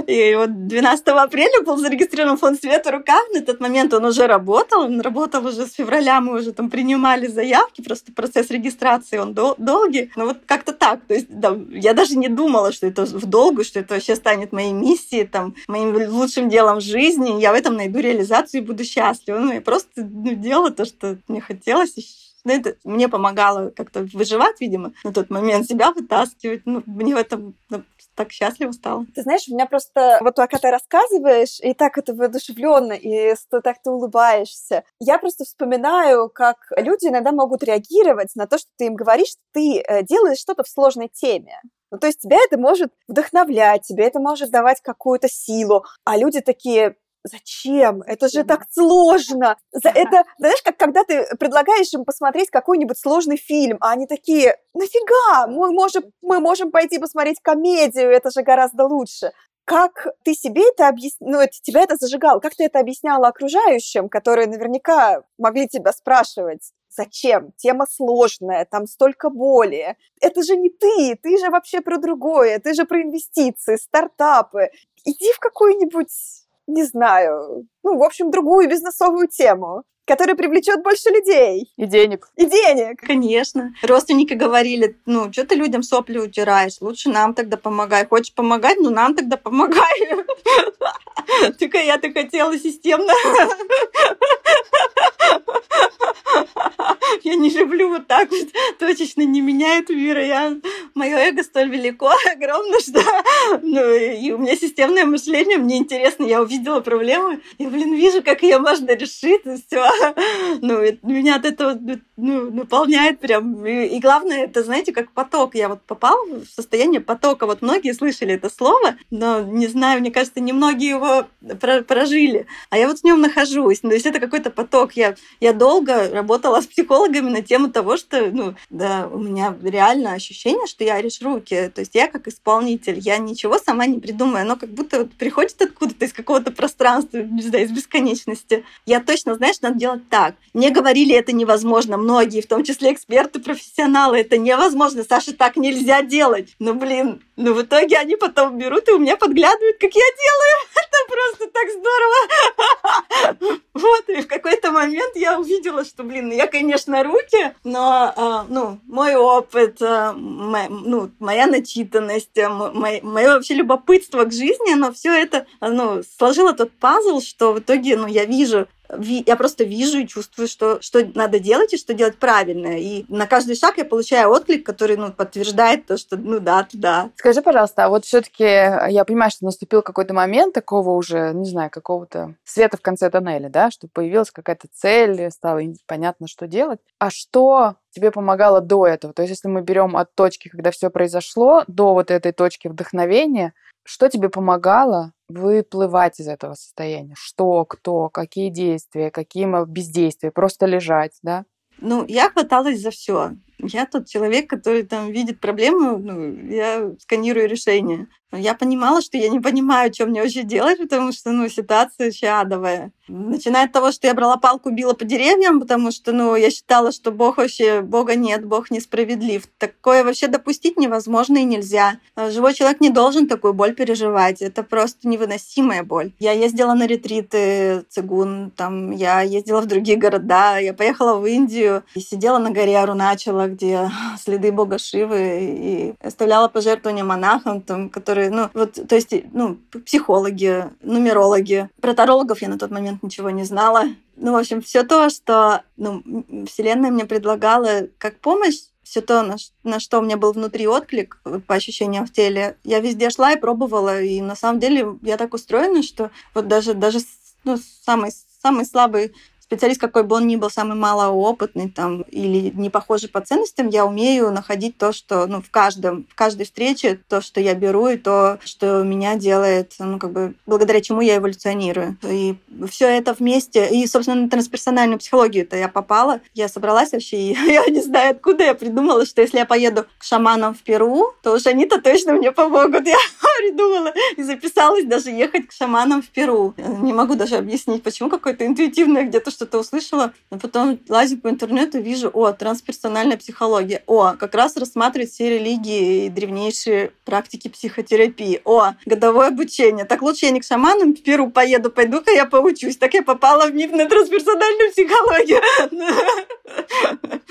И вот 12 апреля был зарегистрирован фонд «Свет в руках». На этот момент он уже работал, он работал уже с февраля, мы уже там принимали заявки, просто процесс регистрации, он дол- долгий. Но вот как-то так. То есть да, я даже не думала, что это в долгу, что это вообще станет моей миссией, там, моим лучшим делом в жизни. Я в этом найду реализацию и будущее счастлива. Ну, я просто ну, делала то, что мне хотелось. Ну, это мне помогало как-то выживать, видимо, на тот момент, себя вытаскивать. Ну, мне в этом ну, так счастливо стало. Ты знаешь, у меня просто вот пока ты рассказываешь, и так это воодушевленно, и так ты улыбаешься. Я просто вспоминаю, как люди иногда могут реагировать на то, что ты им говоришь, что ты э, делаешь что-то в сложной теме. Ну, то есть тебя это может вдохновлять, тебе это может давать какую-то силу. А люди такие, Зачем? Это же так сложно. За это, знаешь, как когда ты предлагаешь им посмотреть какой-нибудь сложный фильм, а они такие, нафига? Мы можем, мы можем пойти посмотреть комедию, это же гораздо лучше. Как ты себе это объяснял, ну, это, тебя это зажигало, как ты это объясняла окружающим, которые наверняка могли тебя спрашивать, зачем? Тема сложная, там столько боли. Это же не ты, ты же вообще про другое, ты же про инвестиции, стартапы. Иди в какой-нибудь не знаю, ну, в общем, другую бизнесовую тему которая привлечет больше людей. И денег. И денег. Конечно. Родственники говорили, ну, что ты людям сопли утираешь? Лучше нам тогда помогай. Хочешь помогать? Ну, нам тогда помогай. (laughs) Только я-то хотела системно. Я не люблю вот так вот. Точечно не меняет мира. Я... Мое эго столь велико, (laughs) огромно, что ну, и у меня системное мышление, мне интересно, я увидела проблему, и, блин, вижу, как ее можно решить, и все. (laughs) Ну, меня от этого ну, наполняет прям. И, главное, это, знаете, как поток. Я вот попала в состояние потока. Вот многие слышали это слово, но не знаю, мне кажется, немногие его прожили. А я вот в нем нахожусь. То есть это какой-то поток. Я, я долго работала с психологами на тему того, что, ну, да, у меня реально ощущение, что я режу руки. То есть я как исполнитель, я ничего сама не придумаю. Оно как будто вот приходит откуда-то из какого-то пространства, не знаю, из бесконечности. Я точно, знаешь, надо делать так. Мне говорили, это невозможно. Многие, в том числе эксперты, профессионалы, это невозможно. Саша, так нельзя делать. Ну, блин, ну, в итоге они потом берут и у меня подглядывают, как я делаю. (laughs) Это просто так здорово. (laughs) Вот, и в какой-то момент я увидела, что, блин, я, конечно, руки, но, а, ну, мой опыт, а, ну, моя начитанность, мое вообще любопытство к жизни, оно все это, ну, сложило тот пазл, что в итоге, ну, я вижу я просто вижу и чувствую, что, что надо делать и что делать правильно. И на каждый шаг я получаю отклик, который ну, подтверждает то, что ну да, да. Скажи, пожалуйста, а вот все-таки я понимаю, что наступил какой-то момент такого уже, не знаю, какого-то света в конце тоннеля, да, что появилась какая-то цель, стало понятно, что делать. А что тебе помогало до этого? То есть, если мы берем от точки, когда все произошло, до вот этой точки вдохновения, что тебе помогало выплывать из этого состояния? Что, кто, какие действия, какие бездействия, просто лежать, да? Ну, я хваталась за все. Я тот человек, который там видит проблему, ну, я сканирую решение. Я понимала, что я не понимаю, что мне вообще делать, потому что, ну, ситуация вообще адовая. Начиная от того, что я брала палку, била по деревьям, потому что, ну, я считала, что Бог вообще, Бога нет, Бог несправедлив. Такое вообще допустить невозможно и нельзя. Живой человек не должен такую боль переживать. Это просто невыносимая боль. Я ездила на ретриты цигун, там, я ездила в другие города, я поехала в Индию и сидела на горе Аруначала, где (laughs) следы бога Шивы, и оставляла пожертвования монахам, там, которые, ну, вот, то есть, ну, психологи, нумерологи. Про тарологов я на тот момент ничего не знала. Ну, в общем, все то, что ну, Вселенная мне предлагала как помощь, все то, на, на что у меня был внутри отклик по ощущениям в теле, я везде шла и пробовала. И на самом деле я так устроена, что вот даже, даже ну, самый, самый слабый специалист, какой бы он ни был, самый малоопытный там, или не похожий по ценностям, я умею находить то, что ну, в, каждом, в каждой встрече, то, что я беру, и то, что меня делает, ну, как бы, благодаря чему я эволюционирую. И все это вместе, и, собственно, на трансперсональную психологию-то я попала, я собралась вообще, и (laughs) я не знаю, откуда я придумала, что если я поеду к шаманам в Перу, то уж они-то точно мне помогут. (laughs) Я придумала и записалась даже ехать к шаманам в Перу. Не могу даже объяснить, почему какое-то интуитивное где-то что-то услышала, но потом лазю по интернету вижу, о, трансперсональная психология, о, как раз рассматривать все религии и древнейшие практики психотерапии, о, годовое обучение. Так лучше я не к шаманам в Перу поеду, пойду-ка я поучусь. Так я попала в МИФ на трансперсональную психологию. (laughs)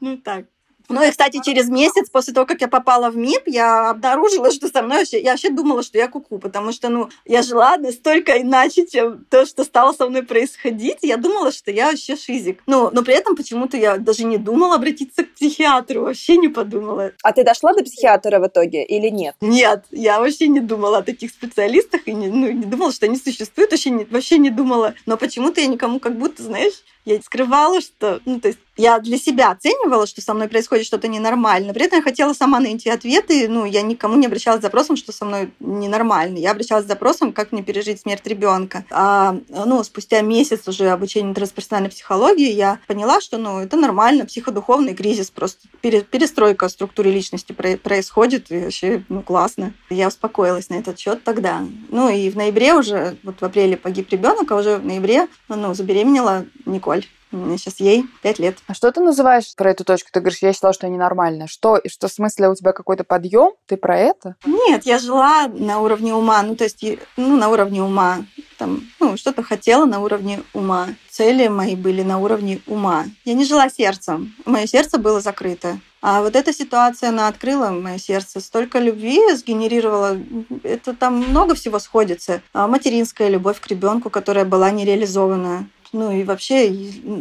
Ну так. Ну и, кстати, через месяц после того, как я попала в МИП, я обнаружила, что со мной вообще... Я вообще думала, что я куку, потому что, ну, я жила настолько иначе, чем то, что стало со мной происходить. Я думала, что я вообще шизик. Ну, но при этом почему-то я даже не думала обратиться к психиатру, вообще не подумала. А ты дошла до психиатра в итоге или нет? Нет, я вообще не думала о таких специалистах и не, ну, не думала, что они существуют, вообще не, вообще не думала. Но почему-то я никому как будто, знаешь, я скрывала, что... Ну, то есть я для себя оценивала, что со мной происходит что-то ненормально. При этом я хотела сама найти ответы. Ну, я никому не обращалась с запросом, что со мной ненормально. Я обращалась с запросом, как мне пережить смерть ребенка. А, ну, спустя месяц уже обучения трансперсональной психологии я поняла, что, ну, это нормально, психодуховный кризис, просто перестройка в структуре личности происходит, и вообще, ну, классно. Я успокоилась на этот счет тогда. Ну, и в ноябре уже, вот в апреле погиб ребенок, а уже в ноябре, ну, забеременела Николь. Мне сейчас ей пять лет. А что ты называешь про эту точку? Ты говоришь, я считала, что ненормально. Что? И что в смысле у тебя какой-то подъем? Ты про это? Нет, я жила на уровне ума. Ну, то есть, ну, на уровне ума. Там, ну, что-то хотела на уровне ума. Цели мои были на уровне ума. Я не жила сердцем. Мое сердце было закрыто. А вот эта ситуация, она открыла мое сердце. Столько любви сгенерировала. Это там много всего сходится. А материнская любовь к ребенку, которая была нереализована ну и вообще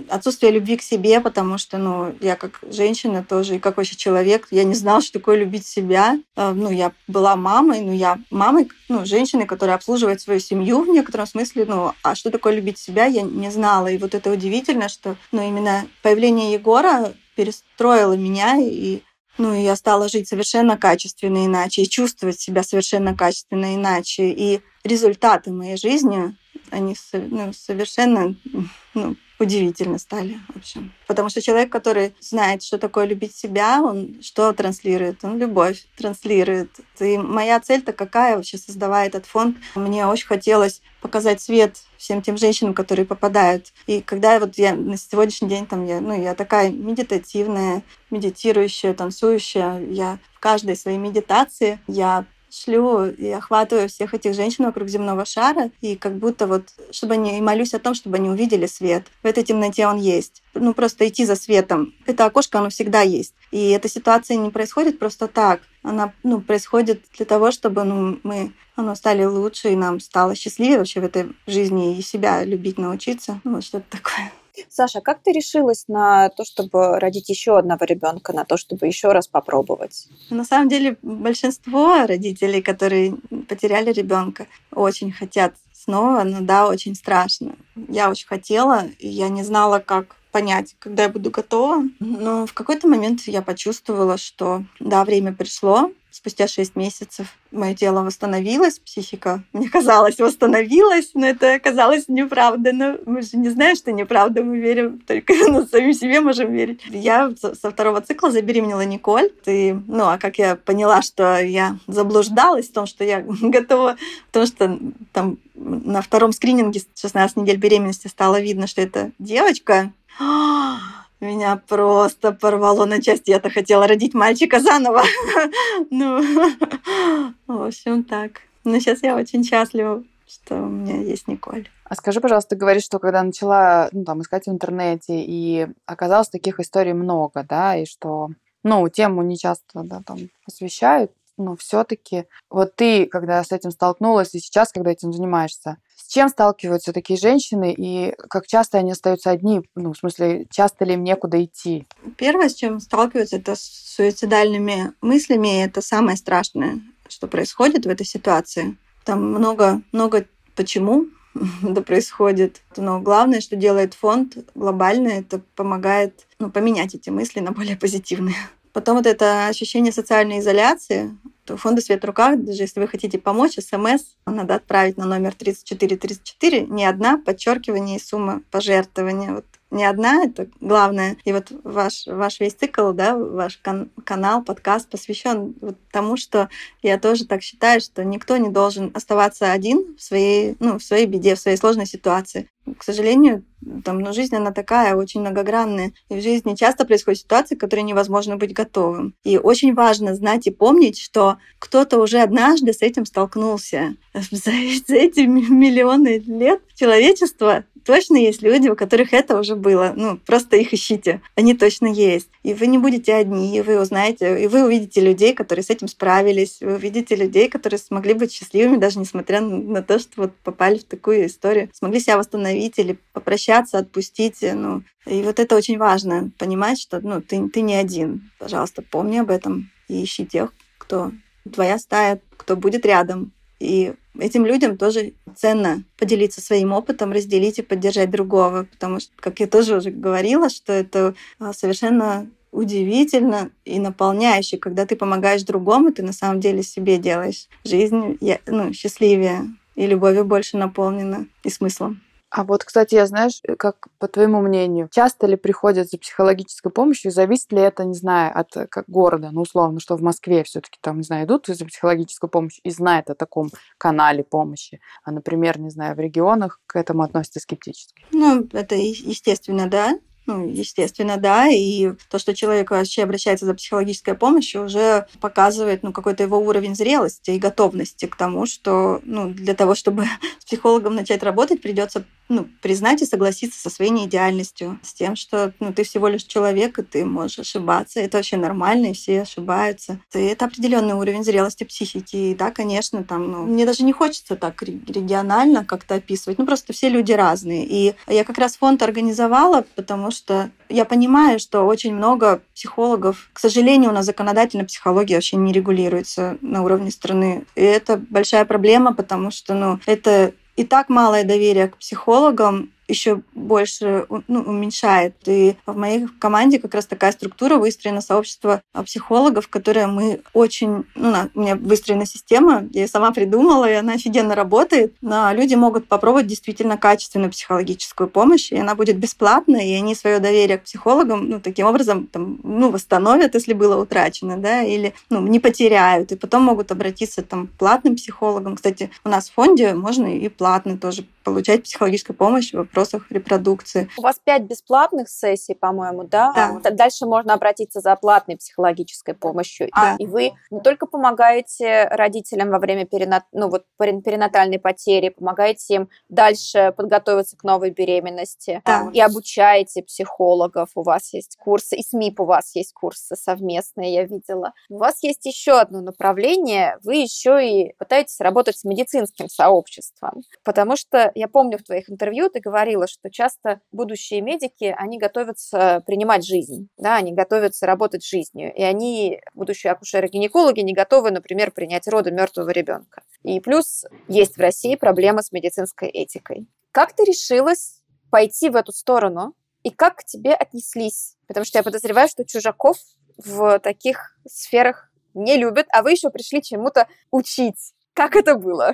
отсутствие любви к себе, потому что, ну, я как женщина тоже, и как вообще человек, я не знала, что такое любить себя. А, ну, я была мамой, ну, я мамой, ну, женщины, которая обслуживает свою семью в некотором смысле, ну, а что такое любить себя, я не знала. И вот это удивительно, что, ну, именно появление Егора перестроило меня, и ну, и я стала жить совершенно качественно иначе, и чувствовать себя совершенно качественно иначе. И результаты моей жизни они ну, совершенно ну, удивительно стали, в общем. Потому что человек, который знает, что такое любить себя, он что транслирует? Он любовь транслирует. И моя цель-то какая вообще, создавая этот фонд? Мне очень хотелось показать свет всем тем женщинам, которые попадают. И когда вот я на сегодняшний день там я, ну, я такая медитативная, медитирующая, танцующая, я в каждой своей медитации я шлю и охватываю всех этих женщин вокруг земного шара, и как будто вот, чтобы они, и молюсь о том, чтобы они увидели свет. В этой темноте он есть. Ну, просто идти за светом. Это окошко, оно всегда есть. И эта ситуация не происходит просто так. Она, ну, происходит для того, чтобы, ну, мы, оно стали лучше, и нам стало счастливее вообще в этой жизни, и себя любить научиться. Ну, вот что-то такое. Саша, как ты решилась на то, чтобы родить еще одного ребенка, на то, чтобы еще раз попробовать? На самом деле большинство родителей, которые потеряли ребенка, очень хотят снова, но да, очень страшно. Я очень хотела, и я не знала, как понять, когда я буду готова. Но в какой-то момент я почувствовала, что да, время пришло, спустя 6 месяцев мое тело восстановилось, психика, мне казалось, восстановилась, но это оказалось неправда. Но мы же не знаем, что неправда, мы верим только (laughs) на самим себе можем верить. Я со второго цикла забеременела Николь. И, ну, а как я поняла, что я заблуждалась в том, что я (laughs) готова, потому что там на втором скрининге 16 недель беременности стало видно, что это девочка. (gasps) Меня просто порвало на части. Я-то хотела родить мальчика заново. (laughs) Ну, (laughs) в общем, так. Но сейчас я очень счастлива, что у меня есть Николь. А скажи, пожалуйста, ты говоришь, что когда начала ну, там, искать в интернете, и оказалось таких историй много, да, и что ну, тему не часто, да, там освещают, но все-таки вот ты, когда с этим столкнулась, и сейчас, когда этим занимаешься, чем сталкиваются такие женщины, и как часто они остаются одни? Ну, в смысле, часто ли им некуда идти? Первое, с чем сталкиваются, это с суицидальными мыслями, это самое страшное, что происходит в этой ситуации. Там много, много почему (laughs) это происходит. Но главное, что делает фонд глобально, это помогает ну, поменять эти мысли на более позитивные. Потом вот это ощущение социальной изоляции, фонда «Свет в руках», даже если вы хотите помочь, смс надо отправить на номер 3434, не одна, подчеркивание сумма пожертвования. Вот не одна, это главное. И вот ваш, ваш весь цикл, да, ваш кан- канал, подкаст посвящен вот тому, что я тоже так считаю, что никто не должен оставаться один в своей, ну, в своей беде, в своей сложной ситуации. К сожалению, там, ну, жизнь, она такая, очень многогранная. И в жизни часто происходят ситуации, к которым невозможно быть готовым. И очень важно знать и помнить, что кто-то уже однажды с этим столкнулся. (laughs) За, за эти миллионы лет человечества точно есть люди, у которых это уже было. Ну, просто их ищите. Они точно есть. И вы не будете одни, и вы узнаете, и вы увидите людей, которые с этим справились, вы увидите людей, которые смогли быть счастливыми, даже несмотря на то, что вот попали в такую историю, смогли себя восстановить или попрощаться, отпустить. Ну, и вот это очень важно, понимать, что ну, ты, ты не один. Пожалуйста, помни об этом и ищи тех, кто твоя стая, кто будет рядом, и этим людям тоже ценно поделиться своим опытом, разделить и поддержать другого, потому что, как я тоже уже говорила, что это а, совершенно удивительно и наполняюще, когда ты помогаешь другому, ты на самом деле себе делаешь жизнь ну, счастливее и любовью больше наполнена и смыслом. А вот, кстати, я знаешь, э, как по твоему мнению, часто ли приходят за психологической помощью, зависит ли это, не знаю, от э, как города, ну, условно, что в Москве все-таки там, не знаю, идут за психологическую помощь и знают о таком канале помощи, а, например, не знаю, в регионах к этому относятся скептически? Ну, это естественно, да. Ну, естественно, да. И то, что человек вообще обращается за психологической помощью, уже показывает ну, какой-то его уровень зрелости и готовности к тому, что ну, для того, чтобы (laughs) с психологом начать работать, придется ну, признать и согласиться со своей неидеальностью, с тем, что ну, ты всего лишь человек, и ты можешь ошибаться. Это вообще нормально, и все ошибаются. И это определенный уровень зрелости психики. И да, конечно, там, ну, мне даже не хочется так регионально как-то описывать. Ну, просто все люди разные. И я как раз фонд организовала, потому что я понимаю, что очень много психологов, к сожалению, у нас законодательно психология вообще не регулируется на уровне страны. И это большая проблема, потому что ну, это и так малое доверие к психологам еще больше ну, уменьшает. И в моей команде как раз такая структура выстроена сообщество психологов, которое мы очень... Ну, у меня выстроена система, я сама придумала, и она офигенно работает. Но люди могут попробовать действительно качественную психологическую помощь, и она будет бесплатной, и они свое доверие к психологам ну, таким образом там, ну, восстановят, если было утрачено, да, или ну, не потеряют, и потом могут обратиться там, к платным психологам. Кстати, у нас в фонде можно и платно тоже получать психологическую помощь в вопросах репродукции. У вас пять бесплатных сессий, по-моему, да? да. Дальше можно обратиться за платной психологической помощью. Да. И вы не только помогаете родителям во время перинат... ну, вот, перинатальной потери, помогаете им дальше подготовиться к новой беременности да. и обучаете психологов. У вас есть курсы, и СМИП у вас есть курсы совместные, я видела. У вас есть еще одно направление, вы еще и пытаетесь работать с медицинским сообществом, потому что я помню в твоих интервью ты говорила, что часто будущие медики, они готовятся принимать жизнь, да, они готовятся работать жизнью, и они, будущие акушеры-гинекологи, не готовы, например, принять роды мертвого ребенка. И плюс есть в России проблема с медицинской этикой. Как ты решилась пойти в эту сторону, и как к тебе отнеслись? Потому что я подозреваю, что чужаков в таких сферах не любят, а вы еще пришли чему-то учить. Как это было?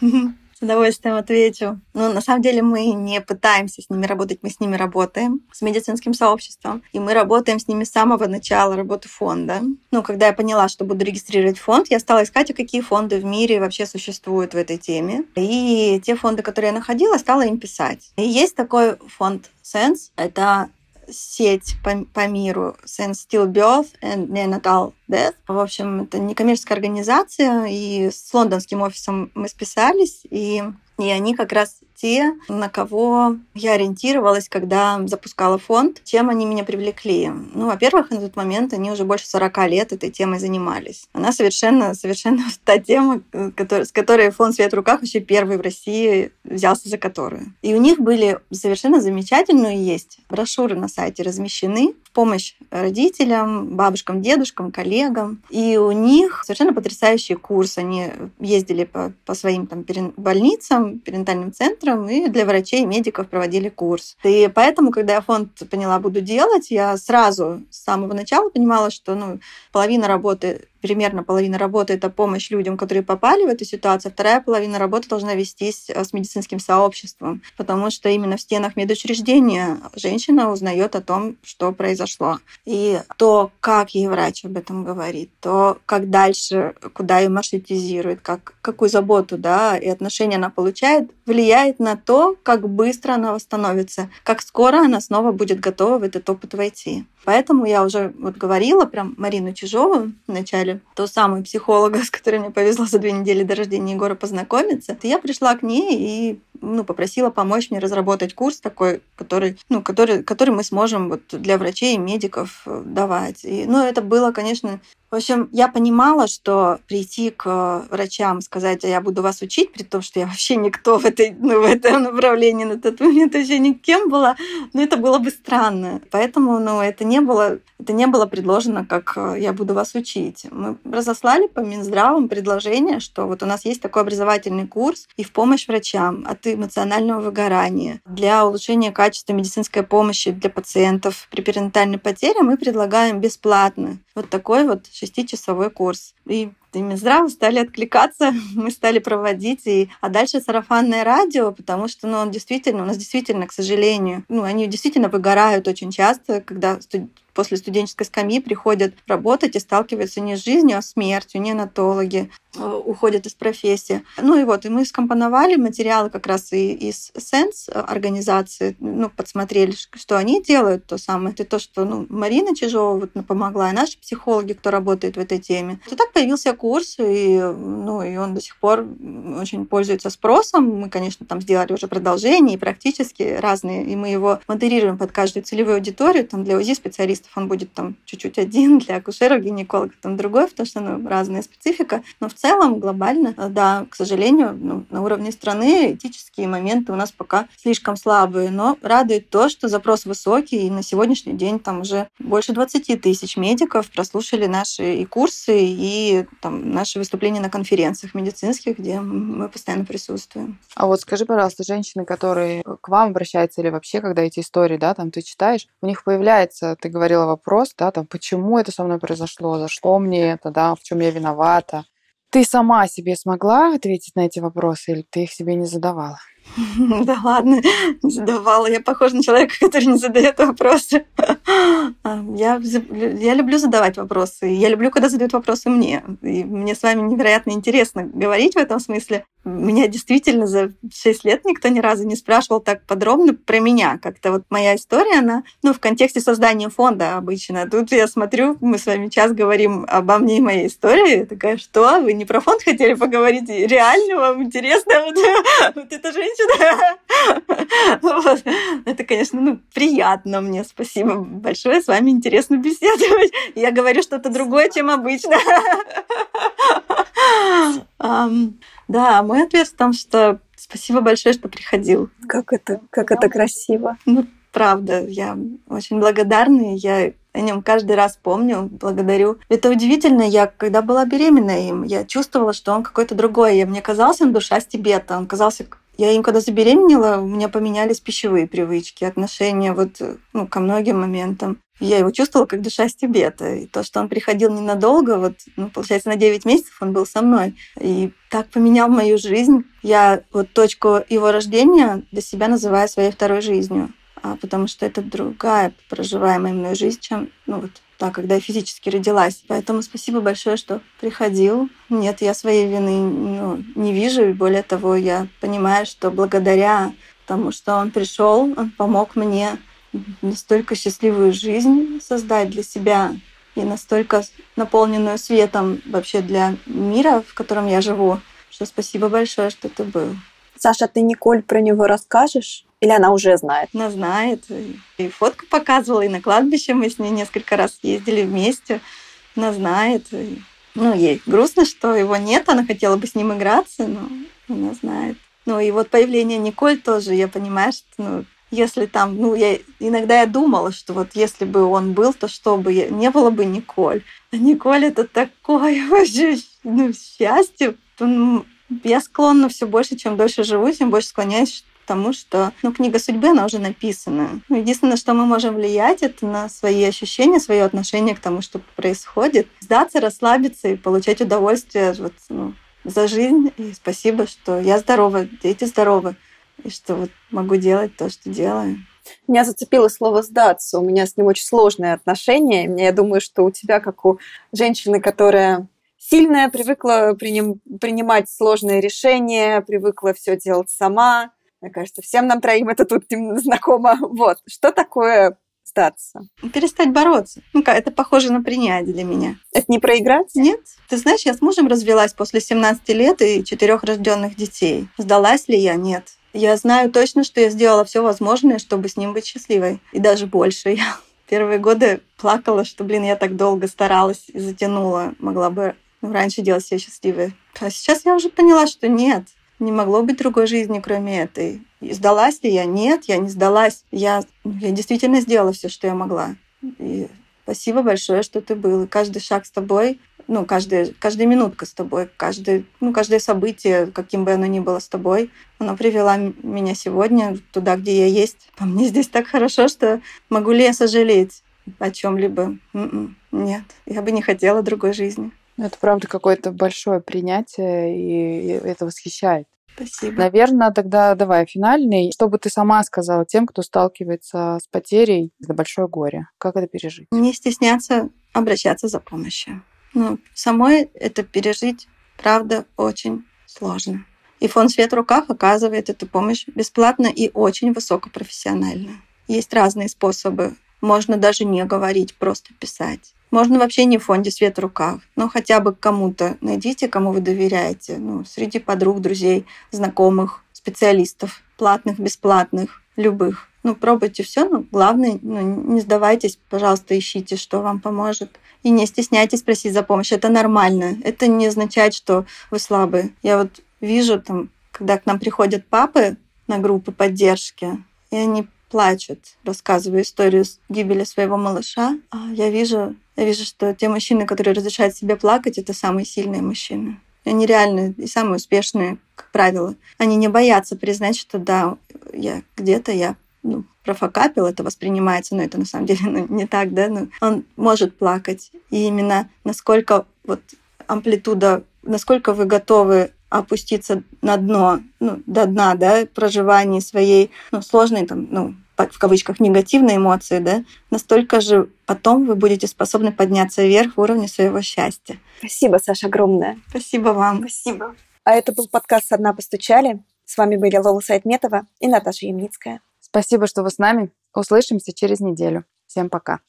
(laughs) С удовольствием отвечу. Ну, на самом деле мы не пытаемся с ними работать, мы с ними работаем, с медицинским сообществом. И мы работаем с ними с самого начала работы фонда. Ну, когда я поняла, что буду регистрировать фонд, я стала искать, а какие фонды в мире вообще существуют в этой теме. И те фонды, которые я находила, стала им писать. И есть такой фонд Sense. Это сеть по, по миру Sense Stillbirth and Neonatal Death. В общем, это некоммерческая организация, и с лондонским офисом мы списались, и, и они как раз те, на кого я ориентировалась, когда запускала фонд, чем они меня привлекли. Ну, во-первых, на тот момент они уже больше 40 лет этой темой занимались. Она совершенно, совершенно (laughs) та тема, который, с которой фонд «Свет в руках» вообще первый в России взялся за которую. И у них были совершенно замечательные есть брошюры на сайте размещены в помощь родителям, бабушкам, дедушкам, коллегам. И у них совершенно потрясающий курс. Они ездили по, по своим там, больницам, перинатальным центрам и для врачей и медиков проводили курс. И поэтому, когда я фонд поняла, буду делать, я сразу с самого начала понимала, что ну, половина работы примерно половина работы это помощь людям, которые попали в эту ситуацию, вторая половина работы должна вестись э, с медицинским сообществом, потому что именно в стенах медучреждения женщина узнает о том, что произошло. И то, как ей врач об этом говорит, то, как дальше, куда ее маршрутизирует, как, какую заботу да, и отношения она получает, влияет на то, как быстро она восстановится, как скоро она снова будет готова в этот опыт войти. Поэтому я уже вот говорила прям Марину Чижову в начале, ту самую психолога, (laughs) с которой мне повезло за две недели до рождения Егора познакомиться. Я пришла к ней и ну, попросила помочь мне разработать курс такой, который, ну, который, который мы сможем вот для врачей и медиков э, давать. И, ну, это было, конечно, в общем, я понимала, что прийти к врачам, сказать, а я буду вас учить, при том, что я вообще никто в, этой, ну, в этом направлении на тот момент вообще никем была, но это было бы странно. Поэтому ну, это, не было, это не было предложено, как э, я буду вас учить. Мы разослали по Минздравам предложение, что вот у нас есть такой образовательный курс и в помощь врачам от эмоционального выгорания, для улучшения качества медицинской помощи для пациентов при перинатальной потере мы предлагаем бесплатно вот такой вот шестичасовой курс. И и Минздрав стали откликаться, (laughs) мы стали проводить, и, а дальше сарафанное радио, потому что, ну, он действительно, у нас действительно, к сожалению, ну, они действительно выгорают очень часто, когда студ после студенческой скамьи приходят работать и сталкиваются не с жизнью, а с смертью, неонатологи э, уходят из профессии. Ну и вот, и мы скомпоновали материалы как раз и из Sense организации, ну, подсмотрели, что они делают, то самое, это то, что ну, Марина Чижова вот, ну, помогла, и наши психологи, кто работает в этой теме. И так появился курс, и, ну, и он до сих пор очень пользуется спросом. Мы, конечно, там сделали уже продолжение и практически разные, и мы его модерируем под каждую целевую аудиторию, там для УЗИ специалистов он будет там чуть-чуть один, (laughs) для акушеров, гинекологов там другой, потому что ну, разная специфика. Но в целом глобально, да, к сожалению, ну, на уровне страны этические моменты у нас пока слишком слабые, но радует то, что запрос высокий, и на сегодняшний день там уже больше 20 тысяч медиков прослушали наши и курсы, и там, наши выступления на конференциях медицинских, где мы постоянно присутствуем. А вот скажи, пожалуйста, женщины, которые к вам обращаются или вообще, когда эти истории, да, там ты читаешь, у них появляется, ты говорила, вопрос, да, там, почему это со мной произошло, за что мне это, да, в чем я виновата. Ты сама себе смогла ответить на эти вопросы или ты их себе не задавала? (laughs) Да ладно, (laughs) задавала. Я похожа на человека, (laughs) который не задает вопросы. А, я, я люблю задавать вопросы. Я люблю, когда задают вопросы мне. И мне с вами невероятно интересно говорить в этом смысле. Меня действительно за 6 лет никто ни разу не спрашивал так подробно про меня. Как-то вот моя история, она, ну, в контексте создания фонда обычно. Тут я смотрю, мы с вами сейчас говорим обо мне и моей истории. Я такая, что? Вы не про фонд хотели поговорить? Реально вам интересно вот, вот эта женщина? Вот. Это, конечно, ну, приятно мне. Спасибо большое. С вами интересно беседовать. Я говорю что-то другое, чем обычно. Да, мой ответ в том, что спасибо большое, что приходил. Как это, как это красиво. Ну, правда, я очень благодарна, я о нем каждый раз помню, благодарю. Это удивительно, я когда была беременна им, я чувствовала, что он какой-то другой. Мне казался он душа с Тибета, он казался я им, когда забеременела, у меня поменялись пищевые привычки, отношения вот, ну, ко многим моментам. Я его чувствовала как душа Тибета. И то, что он приходил ненадолго, вот, ну, получается, на 9 месяцев он был со мной. И так поменял мою жизнь. Я вот точку его рождения для себя называю своей второй жизнью. А потому что это другая проживаемая мной жизнь, чем ну, вот, та, когда я физически родилась. Поэтому спасибо большое, что приходил. Нет, я своей вины ну, не вижу. И более того, я понимаю, что благодаря тому, что он пришел, он помог мне настолько счастливую жизнь создать для себя и настолько наполненную светом вообще для мира, в котором я живу, что спасибо большое, что ты был. Саша, ты Николь про него расскажешь? Или она уже знает? Она знает. И фотку показывала, и на кладбище мы с ней несколько раз ездили вместе. Она знает. Ну, ей грустно, что его нет. Она хотела бы с ним играться, но она знает. Ну, и вот появление Николь тоже, я понимаю, что ну, если там, ну, я иногда я думала, что вот если бы он был, то что бы не было бы Николь. А Николь это такое (laughs) вообще ну, счастье. Я склонна все больше, чем дольше живу, тем больше склоняюсь к тому, что ну, книга судьбы, она уже написана. Ну, единственное, что мы можем влиять, это на свои ощущения, свое отношение к тому, что происходит. Сдаться, расслабиться и получать удовольствие вот, ну, за жизнь. И спасибо, что я здорова, дети здоровы и что вот могу делать то, что делаю. Меня зацепило слово «сдаться». У меня с ним очень сложные отношения. Я думаю, что у тебя, как у женщины, которая сильная, привыкла приним, принимать сложные решения, привыкла все делать сама. Мне кажется, всем нам троим это тут знакомо. Вот. Что такое сдаться? Перестать бороться. Ну, это похоже на принятие для меня. Это не проиграть? Нет. Ты знаешь, я с мужем развелась после 17 лет и четырех рожденных детей. Сдалась ли я? Нет. Я знаю точно, что я сделала все возможное, чтобы с ним быть счастливой. И даже больше. Я (laughs) первые годы плакала, что, блин, я так долго старалась и затянула. Могла бы ну, раньше делать себя счастливой. А сейчас я уже поняла, что нет. Не могло быть другой жизни, кроме этой. И сдалась ли я? Нет, я не сдалась. Я, я действительно сделала все, что я могла. И спасибо большое, что ты был. И каждый шаг с тобой ну, каждая, каждая минутка с тобой, каждое, ну, каждое событие, каким бы оно ни было с тобой, оно привело меня сегодня туда, где я есть. А мне здесь так хорошо, что могу ли я сожалеть о чем-либо? М-м, нет, я бы не хотела другой жизни. Это правда какое-то большое принятие, и это восхищает. Спасибо. Наверное, тогда давай финальный. Что бы ты сама сказала тем, кто сталкивается с потерей, это большое горе? Как это пережить? Не стесняться обращаться за помощью. Ну, самой это пережить, правда, очень сложно. И фонд «Свет в руках» оказывает эту помощь бесплатно и очень высокопрофессионально. Есть разные способы. Можно даже не говорить, просто писать. Можно вообще не в фонде «Свет в руках», но хотя бы кому-то найдите, кому вы доверяете. Ну, среди подруг, друзей, знакомых, специалистов, платных, бесплатных, любых. Ну, пробуйте все, но главное, ну, не сдавайтесь, пожалуйста, ищите, что вам поможет. И не стесняйтесь просить за помощь. Это нормально. Это не означает, что вы слабые. Я вот вижу там, когда к нам приходят папы на группы поддержки, и они плачут, рассказывая историю гибели своего малыша. А я вижу, я вижу, что те мужчины, которые разрешают себе плакать, это самые сильные мужчины. Они реально и самые успешные, как правило. Они не боятся признать, что да, я где-то я ну, профокапил, это воспринимается, но это на самом деле (laughs) ну, не так, да, но он может плакать. И именно насколько вот амплитуда, насколько вы готовы опуститься на дно, ну, до дна, да, проживания своей, ну, сложной там, ну, в кавычках, негативной эмоции, да, настолько же потом вы будете способны подняться вверх в уровне своего счастья. Спасибо, Саша, огромное. Спасибо вам. Спасибо. А это был подкаст «Со дна постучали». С вами были Лола Сайтметова и Наташа Ямницкая. Спасибо, что вы с нами. Услышимся через неделю. Всем пока.